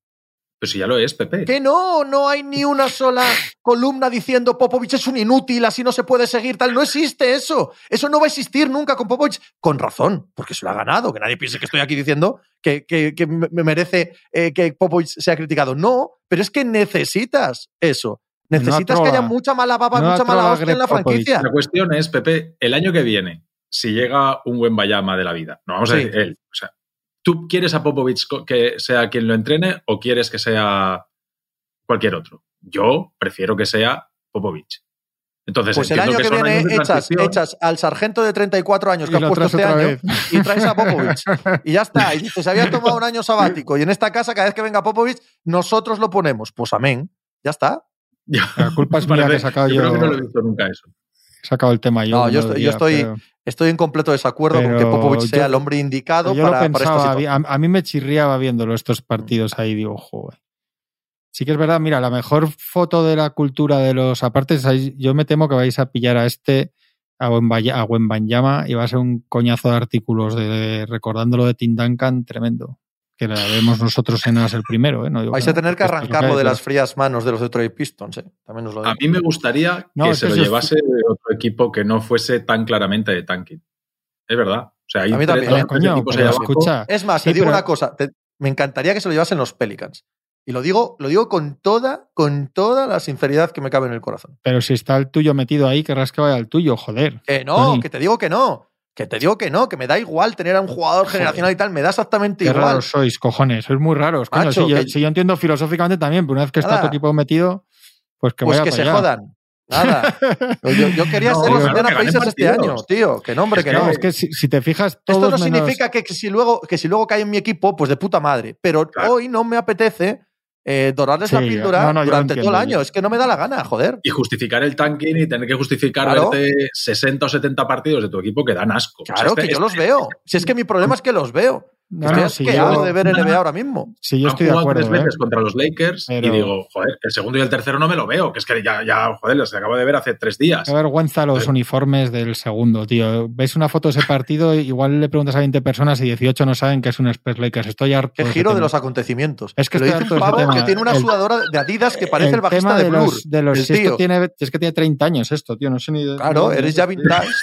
Pues si ya lo es, Pepe. Que no, no hay ni una sola columna diciendo Popovich es un inútil, así no se puede seguir, tal. No existe eso. Eso no va a existir nunca con Popovich. Con razón, porque se lo ha ganado. Que nadie piense que estoy aquí diciendo que, que- que me me merece eh, que Popovich sea criticado. No, pero es que necesitas eso. Necesitas No que haya mucha mala baba, No mucha mala hostia en la Popovich. franquicia. La cuestión es, Pepe, el año que viene, si llega un buen Bayama de la vida, no vamos a decir él, o sea, ¿tú quieres a Popovich que sea quien lo entrene o quieres que sea cualquier otro? Yo prefiero que sea Popovich. Entonces, Pues el año que, viene echas, echas al sargento de 34 años Y que has puesto este año vez. y traes a Popovich. Y ya está. Y dices, había tomado un año sabático y en esta casa, cada vez que venga Popovich, nosotros lo ponemos. Pues amén. Ya está. Ya. La culpa es mía que he sacado yo, creo que no lo he visto nunca eso. Sacado el tema yo. No, yo estoy- yo estoy- pero- Estoy en completo desacuerdo con que Popovich yo- sea el hombre indicado yo para, lo para esta pensaba, situación. a, a mí me chirriaba viéndolo estos partidos ahí, digo, joder. Sí que es verdad, mira, la mejor foto de la cultura de los apartes, yo me temo que vais a pillar a este, a Wembanya- a Wembanyama, y va a ser un coñazo de artículos de, recordándolo de Tim Duncan tremendo. Que la vemos nosotros en As el primero, ¿eh? No digo Vais que a tener que arrancarlo de las frías manos de los Detroit Pistons. ¿eh? También os lo digo. A mí me gustaría No, que se que lo es- llevase otro equipo que no fuese tan claramente de tanking. Es verdad. O sea, hay A mí también, ¿eh? Coño, escucha, Es más, Sí, te digo pero- una cosa. te- me encantaría que se lo llevasen los Pelicans. Y lo digo, lo digo con toda, con toda la sinceridad que me cabe en el corazón. Pero si está el tuyo metido ahí, querrás que vaya al tuyo, joder. Que no, Tony. que te digo que no. Que te digo que no, que me da igual tener a un jugador generacional y tal, me da exactamente Qué igual. raros sois, cojones. Sois muy raros. coño. Macho, si, yo, si yo entiendo filosóficamente también, pero una vez que está Nada. tu equipo metido, pues que pues vaya que para se allá. jodan. Nada. Yo, yo quería No, ser los claro, Pacers este año, tío. Que no, hombre, Es que que- no. No, es que si, si te fijas, todos Esto no menos- significa que, que si luego, que si luego cae en mi equipo, pues de puta madre. Pero Claro. hoy no me apetece eh, dorarles la Sí, píldora no, no, yo lo durante todo el año. yo. Es que no me da la gana, joder. Y justificar el tanking y tener que justificar Claro. verte 60 o 70 partidos de tu equipo que dan asco. O sea, Claro, este- que yo este- los veo. Si es que mi problema es que los veo. No, Estoy no, si yo, de ver NBA ahora mismo. si yo estoy de acuerdo. tres ¿eh? veces contra los Lakers Pero- y digo, joder, el segundo y el tercero no me lo veo, que es que ya, ya joder, los acabo de ver hace tres días. Qué vergüenza los Pero- uniformes del segundo, tío. Ves una foto de ese partido, igual le preguntas a 20 personas y 18 no saben que es un Spurs Lakers. Estoy harto. Ese giro de los acontecimientos. Es que lo estoy dice harto un pavo tema. que tiene una El- sudadora de Adidas que parece el, bajista tema de, de Blur. los, de los el si esto tío. tiene, es que tiene 30 años esto, tío. No sé ni. Claro, no, eres ya vintage.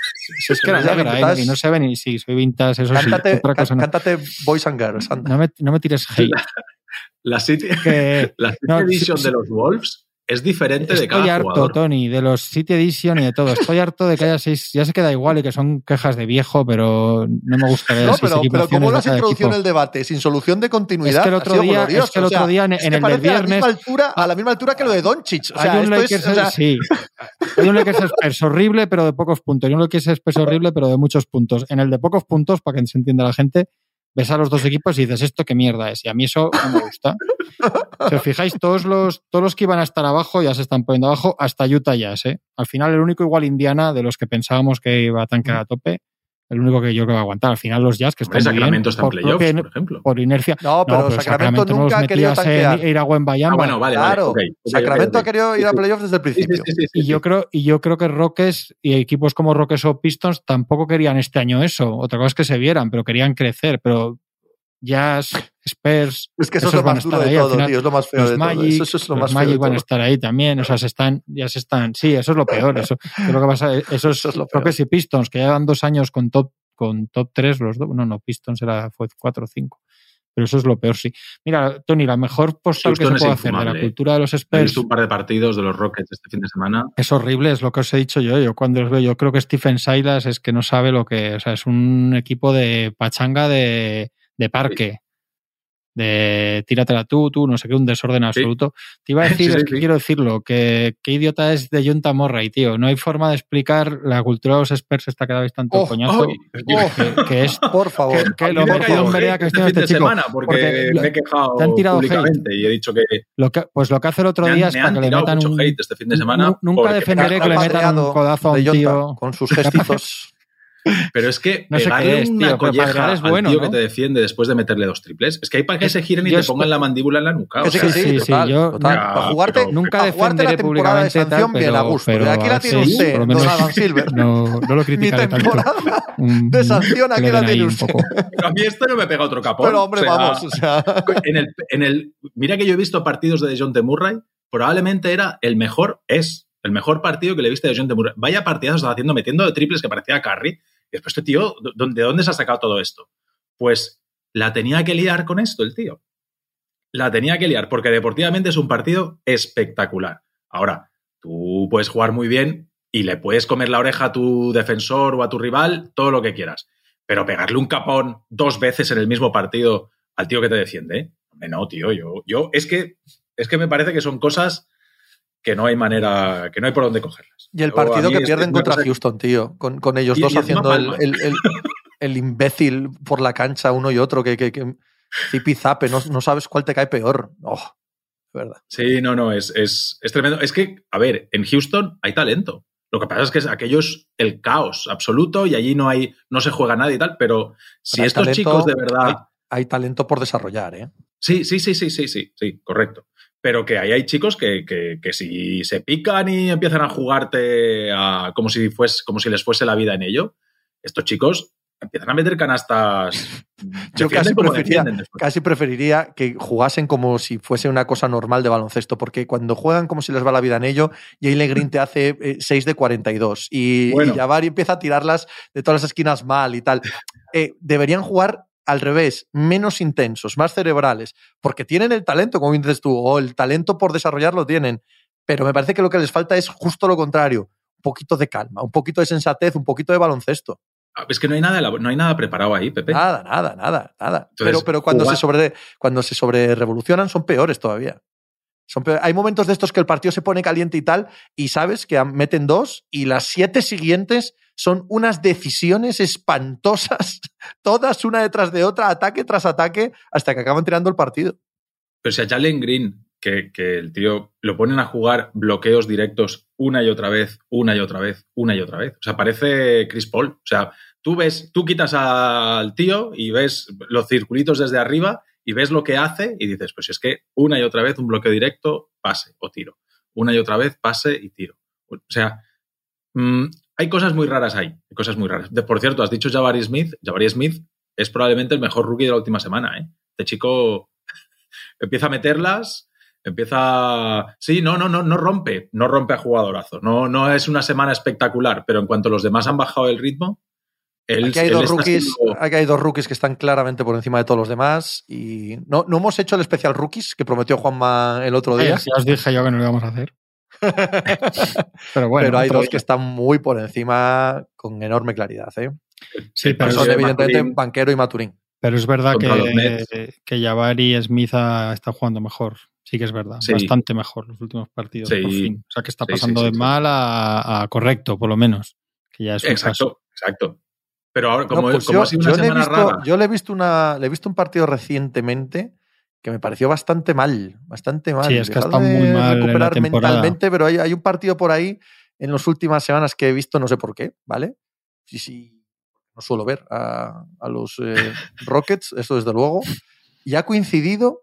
Es que era negra, ¿eh? y no se ve ni si soy vintage, eso Cántate, sí. Otra cosa no. cántate Boys and Girls. anda. No me, no me tires hate. La City, que la City No, Edition sí, de los Wolves es diferente de estoy cada harto, jugador. Tony, de los City Edition y de todo. Estoy harto de que haya seis. Ya se queda igual y que son quejas de viejo, pero no me gusta ver No, seis pero, pero equipaciones ¿cómo lo de has introducido en el debate? Sin solución de continuidad. Es que el otro día- es que el O sea, otro día en- es en que el del parece a la viernes- misma altura, a la misma altura que lo de Doncic. O sea, hay un esto Lakers, es, o sea, sí. Hay un Lakers Spurs horrible, pero de pocos puntos. Y un Lakers Spurs horrible, pero de muchos puntos. En el de pocos puntos, para que se entienda la gente, ves a los dos equipos y dices, ¿esto qué mierda es? Y a mí eso no me gusta. Si os fijáis, todos los, todos los que iban a estar abajo ya se están poniendo abajo, hasta Utah Jazz. ¿eh? Al final, el único igual Indiana de los que pensábamos que iba a tanquear a tope, el único que yo creo que va a aguantar. Al final, los Jazz, que Hombre, están muy bien, Sacramento está en por, playoffs, por ejemplo. por inercia. no, pero, no, pero Sacramento, nunca ha querido tanquear. ir a. Ah, bueno, vale, claro, vale. Sacramento ha querido ir a playoffs desde el principio. sí, sí, sí, Y yo sí. creo, y yo creo que Rockets y equipos como Rockets o Pistons tampoco querían este año eso. Otra cosa es que se vieran, pero querían crecer. Pero Jazz, Spurs, Es que eso es esos lo van más duro de ahí, al todo, final, tío. Es lo más feo los de todo. Magic, Eso, eso es lo los más Magic van a estar ahí también. O sea, se están, ya se están. Sí, eso es lo peor. Eso, creo que pasa, eso es, Eso es lo peor. Rockets y Pistons, que llevan dos años con top, con top 3, los dos. No, no, Pistons era, fue 4 o 5. Pero eso es lo peor, sí. Mira, Tony, la mejor postal que se puede hacer de la cultura de los He Spurs visto un par de partidos de los Rockets este fin de semana. es horrible, es lo que os he dicho yo. Yo cuando los veo, yo creo que Stephen Silas es que no sabe lo que. O sea, es un equipo de pachanga de, de parque. De tíratela tú, tú, no sé qué, un desorden absoluto. Te iba a decir, Sí, sí, es que sí. quiero decirlo, que qué idiota es de Junta Morray, tío. No hay forma de explicar la cultura de los Spurs esta que dabais tanto Oh, coñazo. Oh, que, que es por favor. que- que lo me ha por caído favor, hate vea que este fin de este chico, semana porque, porque me he quejado te han tirado públicamente y he dicho que lo que, pues lo que hace el otro han, día es para que le metan un. hate este fin de semana. Nu- Nunca defenderé que le metan un codazo a un tío. Con sus gestitos. Pero es que No sé qué es, una tío, colleja es al bueno, tío ¿no? que te defiende después de meterle dos triples, es que hay para que Es- se giren y te es- pongan la mandíbula en la nuca. O sí, sea, sí, sí, sí, total, yo- total. Para jugarte, pero- Nunca para jugarte la temporada de públicamente tal, sanción bien a pero- gusto. pero aquí la tiene sí, usted, por lo don menos- Adam Silver. No, no lo Mi criticaré tanto. temporada Un- de sanción aquí la tiene usted. a mí esto no me pega otro capón. Pero hombre, O sea, vamos, o sea. En el, en el, mira que yo he visto partidos de John T. Murray, probablemente era el mejor, es el mejor partido que le he visto de John T. Murray. Vaya partidazos estaba haciendo, metiendo de triples que parecía Curry. Después, este tío, ¿de de dónde se ha sacado todo esto? Pues la tenía que liar con esto el tío. La tenía que liar, porque deportivamente es un partido espectacular. Ahora, tú puedes jugar muy bien y le puedes comer la oreja a tu defensor o a tu rival, todo lo que quieras. Pero pegarle un capón dos veces en el mismo partido al tío que te defiende, hombre, no, tío, yo, yo, es que, es que me parece que son cosas que no hay manera, que no hay por dónde cogerlas. Y el partido que pierden contra Houston, tío. Con, con ellos Y- dos y haciendo el, el, el- el imbécil por la cancha, uno y otro, que, que, que zipizape, no, no sabes cuál te cae peor. Oh, verdad. Sí, no, no, es, es, es tremendo. Es que, a ver, en Houston hay talento. Lo que pasa es que aquello es el caos absoluto y allí no hay, no se juega nada y tal, pero si Pero estos talento, chicos de verdad. Hay, hay talento por desarrollar, ¿eh? Sí, sí, sí, sí, sí, sí, sí, correcto. Pero que ahí hay chicos que, que, que si se pican y empiezan a jugarte a- como, si fuese, como si les fuese la vida en ello, estos chicos empiezan a meter canastas. Yo casi preferiría, casi preferiría que jugasen como si fuese una cosa normal de baloncesto, porque cuando juegan como si les va la vida en ello, Jalen Green te hace eh, 6 de 42 y, Bueno. y Jabari empieza a tirarlas de todas las esquinas mal y tal. Eh, deberían jugar al revés, menos intensos, más cerebrales, porque tienen el talento, como dices tú, o el talento por desarrollarlo tienen, pero me parece que lo que les falta es justo lo contrario, un poquito de calma, un poquito de sensatez, un poquito de baloncesto. Ah, Es que no hay nada, no hay nada preparado ahí, Pepe. Nada, nada, nada, nada. Entonces, pero pero cuando, jugar- se sobre, cuando se sobre revolucionan son peores todavía. Son Hay momentos de estos que el partido se pone caliente y tal, y sabes que meten dos, y las siete siguientes son unas decisiones espantosas, todas una detrás de otra, ataque tras ataque, hasta que acaban tirando el partido. Pero si a Jalen Green, que, que el tío lo ponen a jugar bloqueos directos una y otra vez, una y otra vez, una y otra vez. O sea, parece Chris Paul. O sea, tú ves, tú quitas al tío y ves los circulitos desde arriba y ves lo que hace y dices, pues es que una y otra vez un bloqueo directo, pase o tiro. Una y otra vez, pase y tiro. O sea, mm, hay cosas muy raras ahí. Hay cosas muy raras. De- por cierto, has dicho Jabari Smith. Jabari Smith es probablemente el mejor rookie de la última semana. ¿eh? Este chico empieza a meterlas, empieza. Sí, no, no, no, no rompe, no rompe a jugadorazos. No, no es una semana espectacular, pero en cuanto los demás han bajado el ritmo, él, Aquí hay, dos rookies, aquí hay dos rookies que están claramente por encima de todos los demás. Y no, no hemos hecho el especial rookies que prometió Juanma el otro día. Eh, ya os dije yo que no lo íbamos a hacer. Pero bueno, pero hay dos día. que están muy por encima con enorme claridad. ¿eh? Sí, pero Son evidentemente Maturín. Banquero y Maturín. pero es verdad que, que Jabari Smith ha- está jugando mejor. Sí que es verdad. Sí. Bastante mejor los últimos partidos. Sí. Por fin. O sea que está Sí, pasando sí, sí, de sí. mal a, a correcto, por lo menos. Que ya es un paso. Exacto, exacto. Pero ahora, como, No, pues como yo, ha sido una yo le he semana visto, rara. yo le he visto una, le he visto un partido recientemente que me pareció bastante mal, bastante mal. Sí, es que de muy mal en la recuperar temporada. mentalmente, pero hay, hay un partido por ahí en las últimas semanas que he visto, no sé por qué, ¿vale? Sí, sí, no suelo ver a, a los eh, Rockets, eso desde luego. Y ha coincidido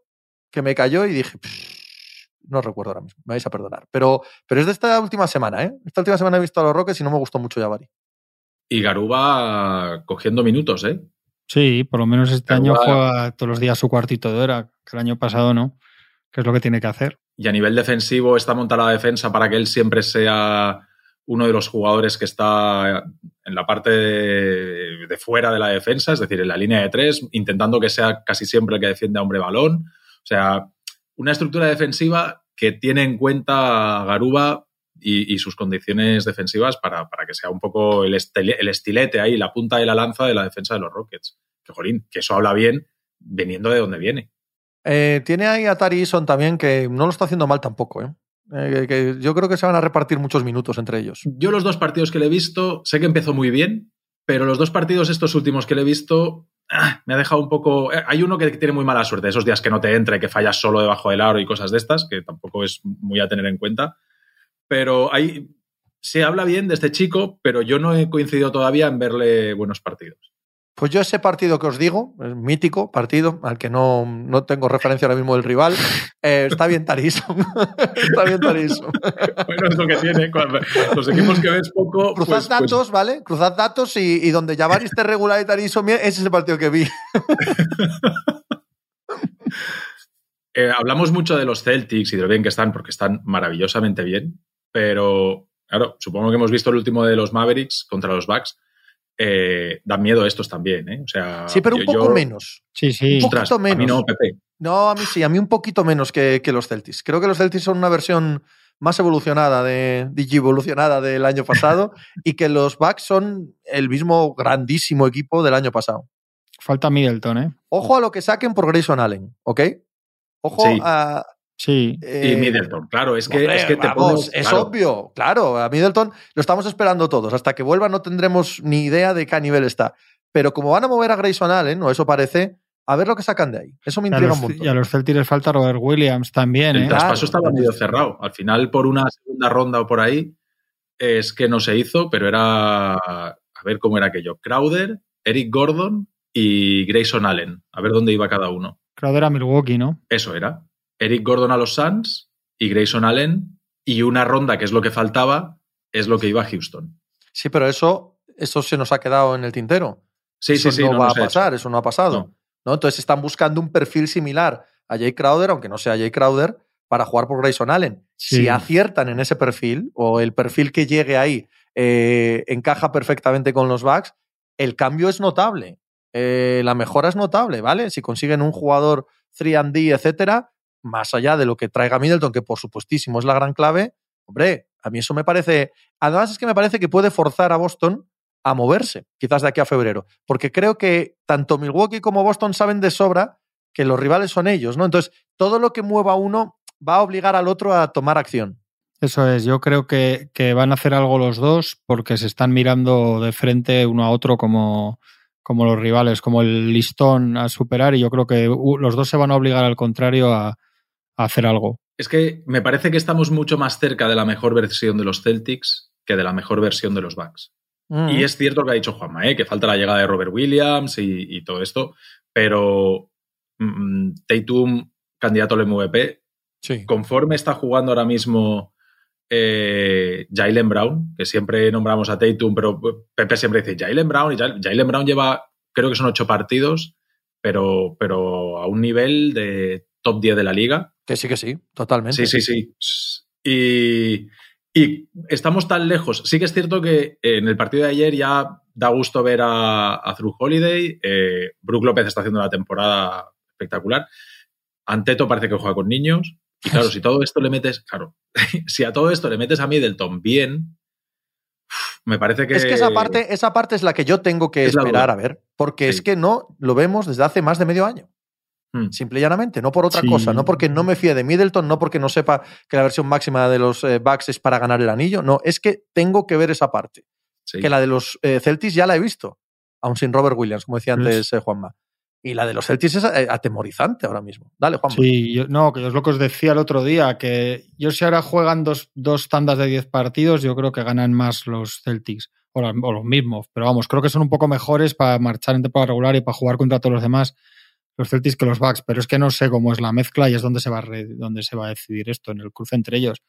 que me cayó y dije, "Pff, no recuerdo ahora mismo, me vais a perdonar. Pero, pero es de esta última semana, ¿eh? Esta última semana he visto a los Rockets y no me gustó mucho Jabari. Y Garuba cogiendo minutos, ¿eh? Sí, por lo menos este Pero año juega todos los días su cuartito de hora, que el año pasado no, que es lo que tiene que hacer. Y a nivel defensivo está montada la defensa para que él siempre sea uno de los jugadores que está en la parte de, de fuera de la defensa, es decir, en la línea de tres, intentando que sea casi siempre el que defiende a hombre balón. O sea, una estructura defensiva que tiene en cuenta a Garuba y, y sus condiciones defensivas para, para que sea un poco el, estil- el estilete ahí, la punta de la lanza de la defensa de los Rockets. Que, jolín, que eso habla bien viniendo de donde viene. Eh, tiene ahí a Tari Eason también, que no lo está haciendo mal tampoco. ¿eh? Eh, que yo creo que se van a repartir muchos minutos entre ellos. Yo los dos partidos que le he visto, sé que empezó muy bien, pero los dos partidos estos últimos que le he visto, ah, me ha dejado un poco... Hay uno que tiene muy mala suerte, esos días que no te entra y que fallas solo debajo del aro y cosas de estas, que tampoco es muy a tener en cuenta. Pero hay, se habla bien de este chico, pero yo no he coincidido todavía en verle buenos partidos. Pues yo ese partido que os digo, el mítico partido, al que no, no tengo referencia ahora mismo del rival, eh, está bien Tari Eason. está bien Tari Eason. Bueno, es lo que tiene. Cuando, los equipos que ves poco... Cruzad pues- pues datos, ¿vale? Cruzad datos y, y donde Javaris esté regular y Tari Eason bien, ese es el partido que vi. Eh, hablamos mucho de los Celtics y de lo bien que están, porque están maravillosamente bien, pero claro, supongo que hemos visto el último de los Mavericks contra los Bucks. Eh, dan miedo estos también, ¿eh? O sea, Sí, pero un yo- poco yo- menos. Sí, sí. Un Ostras, poquito a mí menos. no, Pepe. No, a mí sí, a mí un poquito menos que, que los Celtics. Creo que los Celtics son una versión más evolucionada, de, evolucionada del año pasado y que los Bucks son el mismo grandísimo equipo del año pasado. Falta Middleton, ¿eh? Ojo a lo que saquen por Grayson Allen, ¿ok? Ojo Sí. a... Sí. eh, y Middleton, claro, es que, hombre, es, que te vamos, pones- es claro, obvio, claro, a Middleton lo estamos esperando todos. Hasta que vuelva no tendremos ni idea de qué nivel está. Pero como van a mover a Grayson Allen, o eso parece, a ver lo que sacan de ahí. Eso me intriga los, un montón. y a los Celtics les falta Robert Williams también, El ¿eh? Claro, traspaso estaba medio cerrado. Al final, por una segunda ronda o por ahí, es que no se hizo, pero era. A ver cómo era aquello. Crowder, Eric Gordon y Grayson Allen. A ver dónde iba cada uno. Crowder a Milwaukee, ¿no? Eso era. Eric Gordon a los Suns y Grayson Allen. Y una ronda, que es lo que faltaba, es lo que iba a Houston. Sí, pero eso, eso se nos ha quedado en el tintero. Sí, eso sí, sí. no, va a pasar, eso no ha pasado. No. ¿no? Entonces están buscando un perfil similar a Jay Crowder, aunque no sea Jay Crowder, para jugar por Grayson Allen. Sí. Si aciertan en ese perfil, o el perfil que llegue ahí eh, encaja perfectamente con los Bucks, el cambio es notable. eh, la mejora es notable, ¿vale? Si consiguen un jugador 3D, etcétera, más allá de lo que traiga Middleton, que por supuestísimo es la gran clave, hombre, a mí eso me parece. Además, es que me parece que puede forzar a Boston a moverse, quizás de aquí a febrero, porque creo que tanto Milwaukee como Boston saben de sobra que los rivales son ellos, ¿no? Entonces, todo lo que mueva uno va a obligar al otro a tomar acción. Eso es, yo creo que, que, van a hacer algo los dos porque se están mirando de frente uno a otro como, como los rivales, como el listón a superar y yo creo que los dos se van a obligar al contrario a, a hacer algo. Es que me parece que estamos mucho más cerca de la mejor versión de los Celtics que de la mejor versión de los Bucks. Mm. Y es cierto lo que ha dicho Juanma, ¿eh? que falta la llegada de Robert Williams y, y todo esto, pero mm, Tatum, candidato al MVP, sí. conforme está jugando ahora mismo eh, Jalen Brown, que siempre nombramos a Tatum, pero Pepe siempre dice Jalen Brown, y Jalen Brown lleva, creo que son ocho partidos, pero, pero a un nivel de top 10 de la liga. Que sí, que sí, totalmente. Sí, sí, sí. Y, y estamos tan lejos. Sí que es cierto que en el partido de ayer ya da gusto ver a, a Through Holiday. Eh, Brook López está haciendo una temporada espectacular. Anteto parece que juega con niños. Y claro, si todo esto le metes, claro, si a todo esto le metes a Middleton bien, me parece que. Es que esa parte, esa parte es la que yo tengo que es esperar a ver. Porque sí. es que no lo vemos desde hace más de medio año. Hmm. Simple y llanamente, no por otra sí. cosa, no porque no me fíe de Middleton, no porque no sepa que la versión máxima de los eh, Bucks es para ganar el anillo, no, es que tengo que ver esa parte. Sí. Que la de los eh, Celtics ya la he visto, aún sin Robert Williams, como decía antes eh, Juanma. Y la de los Celtics es eh, atemorizante ahora mismo. Dale, Juan. Sí, yo, no, que es lo que os decía el otro día, que yo si ahora juegan dos, dos tandas de 10 partidos, yo creo que ganan más los Celtics, o, la, o, los mismos, pero vamos, creo que son un poco mejores para marchar en temporada regular y para jugar contra todos los demás, los Celtics que los Bucks, pero es que no sé cómo es la mezcla y es donde se va a, re, donde se va a decidir esto, en el cruce entre ellos.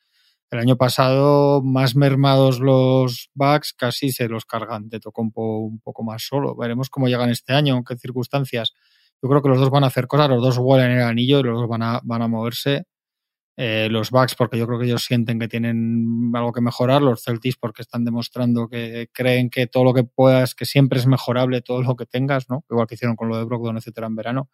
El año pasado, más mermados los Bucks, casi se los cargan de Tocompo un poco más solo. Veremos cómo llegan este año, en qué circunstancias. Yo creo que los dos van a hacer cosas, los dos huelen el anillo y los dos van a, van a moverse. Eh, los Bucks, porque yo creo que ellos sienten que tienen algo que mejorar. Los Celtics, porque están demostrando que creen que todo lo que puedas, que siempre es mejorable todo lo que tengas, ¿no? Igual que hicieron con lo de Brogdon, etcétera, en verano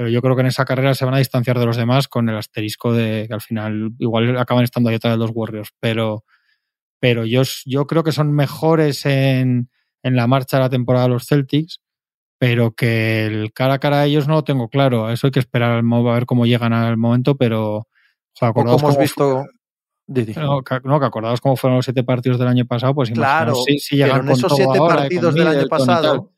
pero yo creo que en esa carrera se van a distanciar de los demás con el asterisco de que al final igual acaban estando ahí atrás de los Warriors, pero, pero yo, yo creo que son mejores en, en la marcha de la temporada los Celtics, pero que el cara a cara a ellos no lo tengo claro. Eso hay que esperar a ver cómo llegan al momento, pero sea, como hemos visto. No, que, no, que acordados cómo fueron los siete partidos del año pasado, pues claro, si, si llegan pero en esos siete partidos del año pasado,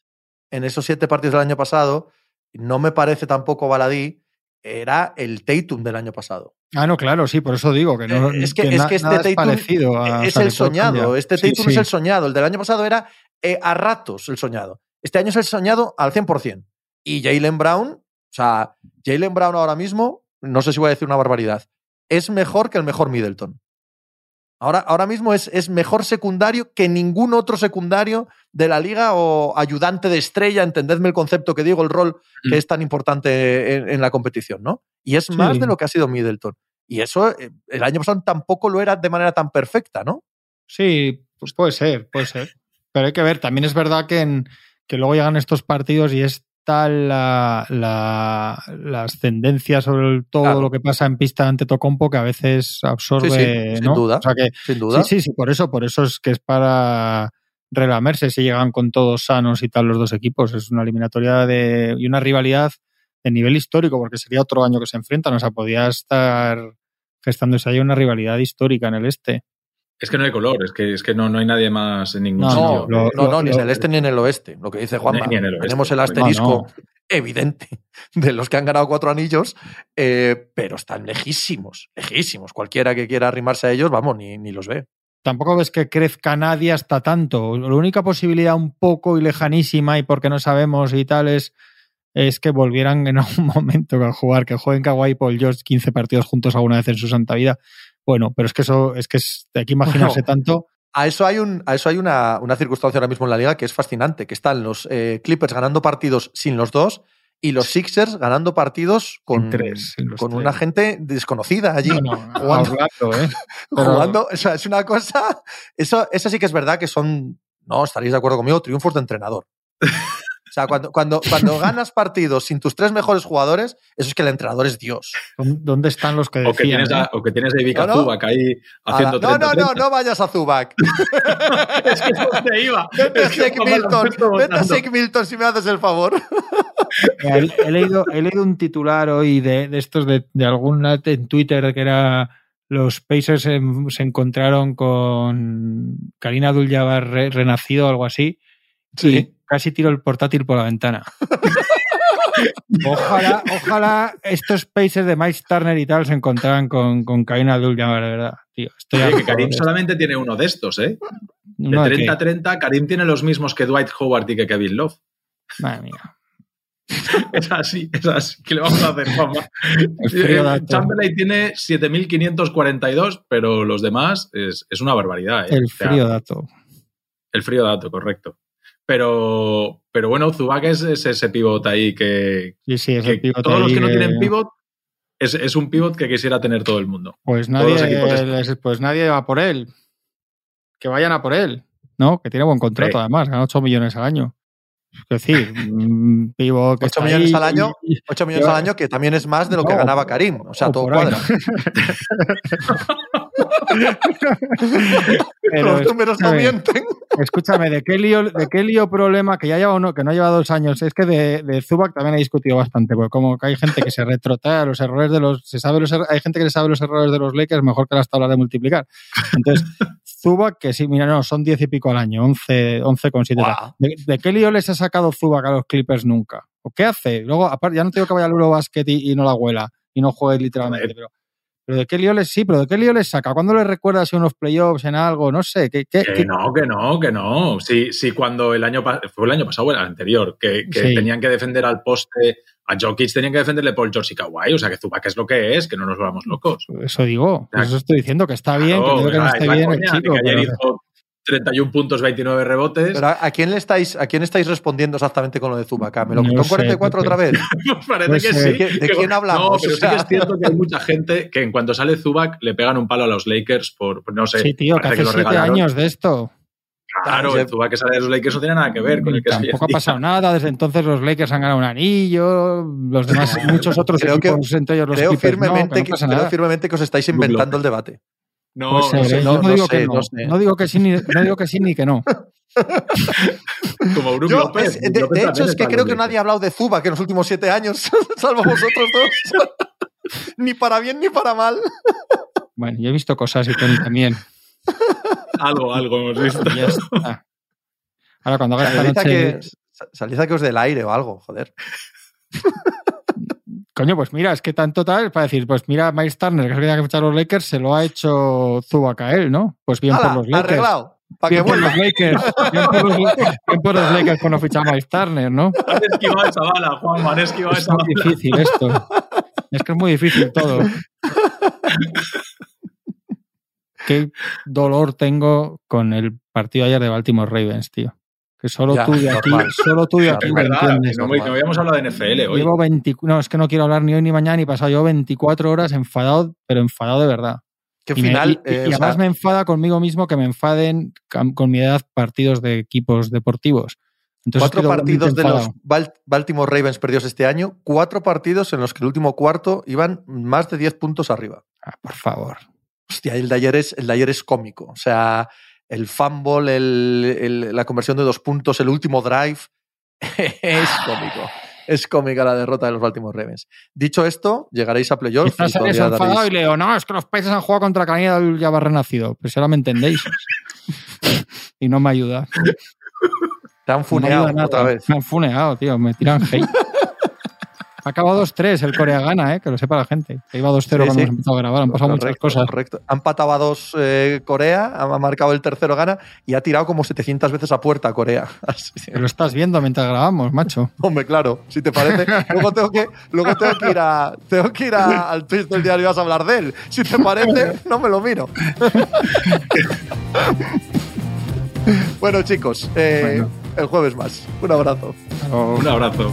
en esos siete partidos del año pasado, no me parece tampoco baladí, era el Tatum del año pasado. Ah, no, claro, sí, por eso digo que no. Eh, es que, que, es que este Tatum es, parecido a, es o sea, el soñado. Este Tatum sí, sí. es el soñado. El del año pasado era eh, a ratos el soñado. Este año es el soñado al 100%. Y Jalen Brown, o sea, Jalen Brown ahora mismo, no sé si voy a decir una barbaridad, es mejor que el mejor Middleton. Ahora, ahora mismo es, es, mejor secundario que ningún otro secundario de la liga o ayudante de estrella, entendedme el concepto que digo, el rol que es tan importante en, en, la competición, ¿no? Y es más sí. de lo que ha sido Middleton. Y eso eh, el año pasado tampoco lo era de manera tan perfecta, ¿no? Sí, pues puede ser, puede ser. Pero hay que ver, también es verdad que, en, que luego llegan estos partidos y es tal la, la, la, ascendencia sobre todo claro. lo que pasa en pista ante Tocompo que a veces absorbe. Sí, sí, sin ¿no? duda. O sea que, sin duda. Sí, sí, sí, por eso, por eso es que es para relamerse si llegan con todos sanos y tal los dos equipos. Es una eliminatoria de, y una rivalidad de nivel histórico, porque sería otro año que se enfrentan. O sea, podía estar gestándose ahí una rivalidad histórica en el este. Es que no hay color, es que, es que no, no hay nadie más en ningún no, sitio. No, no, no, ni en el este ni en el oeste. Lo que dice Juanma. Ni en el oeste. Tenemos el asterisco evidente de los que han ganado cuatro anillos, eh, pero están lejísimos, lejísimos. Cualquiera que quiera arrimarse a ellos, vamos, ni, ni los ve tampoco ves que crezca nadie hasta tanto. La única posibilidad un poco y lejanísima y porque no sabemos y tal es, es que volvieran en algún momento a jugar, que jueguen Kawhi y Paul George 15 partidos juntos alguna vez en su santa vida. Bueno, pero es que eso es que es, hay que imaginarse bueno, tanto. A eso hay, un, a eso hay una, una, circunstancia ahora mismo en la liga que es fascinante, que están los eh, Clippers ganando partidos sin los dos y los Sixers ganando partidos con, tres, con tres. una gente desconocida allí. No, no, jugando, ¿eh? Jugando, o sea, es una cosa. Eso, eso sí que es verdad que son, no, estaréis de acuerdo conmigo, triunfos de entrenador. O sea, cuando, cuando, cuando ganas partidos sin tus tres mejores jugadores, eso es que el entrenador es Dios. ¿Dónde están los que O que decían? tienes a, eh? o que tienes a Ivica No, no. Zubac ahí haciendo no, no, 30, no, no vayas a Zubac. Es que es donde iba. Vete a Shake Milton. Vete a. Shake Milton si me haces el favor. He, he leído, he leído un titular hoy de, de estos de, de algún en Twitter que era los Pacers se, se encontraron con Karina Abdul-Jabbar re- renacido o algo así y casi tiro el portátil por la ventana. Ojalá, ojalá estos Pacers de Mike Turner y tal se encontraran con, con Karina Abdul-Jabbar, de verdad. Tío, estoy Oye, a que Karim de- solamente tiene uno de estos, ¿eh? uno De de qué. 30 a 30, Karim tiene los mismos que Dwight Howard y que Kevin Love. Madre mía. Es así, es así. ¿Qué le vamos a hacer, Juanma? El frío dato. Chamberlain tiene 7.542, pero los demás es, es una barbaridad. ¿eh? El O sea, frío dato. el frío dato, correcto. Pero, pero bueno, Zubac es, es ese pivot ahí que, Sí, sí, es que el pivote todos los que no que- tienen pivot es, es un pivot que quisiera tener todo el mundo. Pues nadie, les- pues nadie va por él. Que vayan a por él, ¿no? Que tiene buen contrato, Sí. además, gana 8 millones al año. Es decir, un pivo que 8 está millones ahí al año, y- 8 millones al año, que también es más de lo que ganaba Karim. O sea, todo cuadra. Pero Los números no mienten. Escúchame, ¿de qué lío, de qué lío problema que ya lleva uno, que no lleva dos años? Es que de, de Zubac también he discutido bastante, porque como que hay gente que se retrotrae a los errores de los, se sabe los, er- hay gente que le sabe los errores de los Lakers mejor que las tablas de multiplicar. Entonces, Zubac, que sí, mira, no, son 10 y pico al año, 11, 11 con 7. Guau. ¿De, de qué lío les ha sacado Zubac a los Clippers nunca? ¿O qué hace? Luego, aparte, ya no tengo que vaya al Eurobasket y, y no la huela, y no juegue literalmente, pero, pero ¿de qué lío les, sí, pero ¿de qué lío les saca? ¿Cuándo les recuerdas en unos playoffs, en algo? No sé, ¿qué, qué, Que qué- no, que no, que no. Sí, sí, cuando el año fue el año pasado el anterior, que, que Sí. tenían que defender al poste, a Jokic tenían que defenderle por George y Kawhi, o sea que Zubac es lo que es, que no nos volvamos locos. Eso digo, Ya. eso estoy diciendo, que está bien, que digo que no ¿verdad? esté Es la bien el coña, chico. que ayer pero- hizo 31 puntos, 29 rebotes. Pero ¿a, a quién le estáis, ¿a quién estáis respondiendo exactamente con lo de Zubac? ¿Me lo No en sé, 44 porque- otra vez? Pues parece que sí. ¿de qué- de Que- quién hablamos? No, pero O sí que es cierto que hay mucha gente que en cuanto sale Zubac le pegan un palo a los Lakers por, no sé. Sí, tío, que hace lo siete regalaron. años de esto. Claro, el Zubac que sale de los Lakers no tiene nada que ver con el que Tampoco ha pasado nada. Desde entonces los Lakers han ganado un anillo, los demás, muchos otros Creo que- equipos, entre ellos los Creo Clippers, no, firmemente, que no que, pasa creo firmemente que os estáis inventando el debate. No, no sé, ¿eh? no, no, no digo sé, que no. no sé. No digo que sí ni, no digo que sí ni que no. como Yo, López. de, Brook López de hecho, es que creo que nadie ha hablado de Zubac en los últimos siete años, salvo vosotros dos. ni para bien ni para mal. Bueno, yo he visto cosas y Tony también. Algo, algo hemos visto. Ya está. Ahora cuando haga esta Salid a, noche... que, salid a que os dé el aire o algo, joder. Coño, pues mira, es que tanto tal, para decir, pues mira, Miles Turner, que es que tenía que fichar a los Lakers, se lo ha hecho Zubac a él, ¿no? Pues bien por los Lakers. arreglado. Para que Bien por los Lakers. Bien por los, bien por los Lakers por no fichar a Miles Turner, ¿no? Han esquivado esa bala, Juan, han esquivado Es esa muy bala. difícil esto. Es que es muy difícil todo. Qué dolor tengo con el partido ayer de Baltimore Ravens, tío. Que solo Ya, tú de aquí, normal. solo tú de aquí Es verdad, entiendes. no, no habíamos hablado de NFL hoy. Llevo 20, no, es que no quiero hablar ni hoy ni mañana ni pasado. Llevo 24 horas enfadado, pero enfadado de verdad. Que Y, final. y- y eh, además sea, me enfada conmigo mismo que me enfaden con mi edad partidos de equipos deportivos. Entonces cuatro partidos de los Baltimore Ravens perdidos este año, cuatro partidos en los que el último cuarto iban más de 10 puntos arriba. Ah, por favor. Hostia, el de ayer es, el de ayer es cómico. O sea, el fumble, el- el- la conversión de dos puntos, el último drive. es cómico. Es cómica la derrota de los Baltimore Ravens. Dicho esto, llegaréis a playoffs. Y enfadado daréis- y leo, no, es que los países han jugado contra Canadá del ya va renacido. Pues ahora me entendéis. y no me ayuda. Te han funeado otra vez. Me han funeado, tío. Me tiran hate. Ha acabado 2-3 el Corea gana, ¿eh? que lo sepa la gente. Iba 2-0 Sí, cuando sí. hemos empezado a grabar. Han pasado muchas Correcto, cosas. Correcto. Han patado a dos eh, Corea, ha marcado el tercero gana y ha tirado como 700 veces a puerta Corea. Así lo estás viendo mientras grabamos, macho. Hombre, claro, si te parece. Luego tengo que, luego tengo que ir, a, tengo que ir a- al tweet del diario y vas a hablar de él. Si te parece, no me lo miro. bueno, chicos, eh, Bueno. el jueves más. Un abrazo. Un abrazo.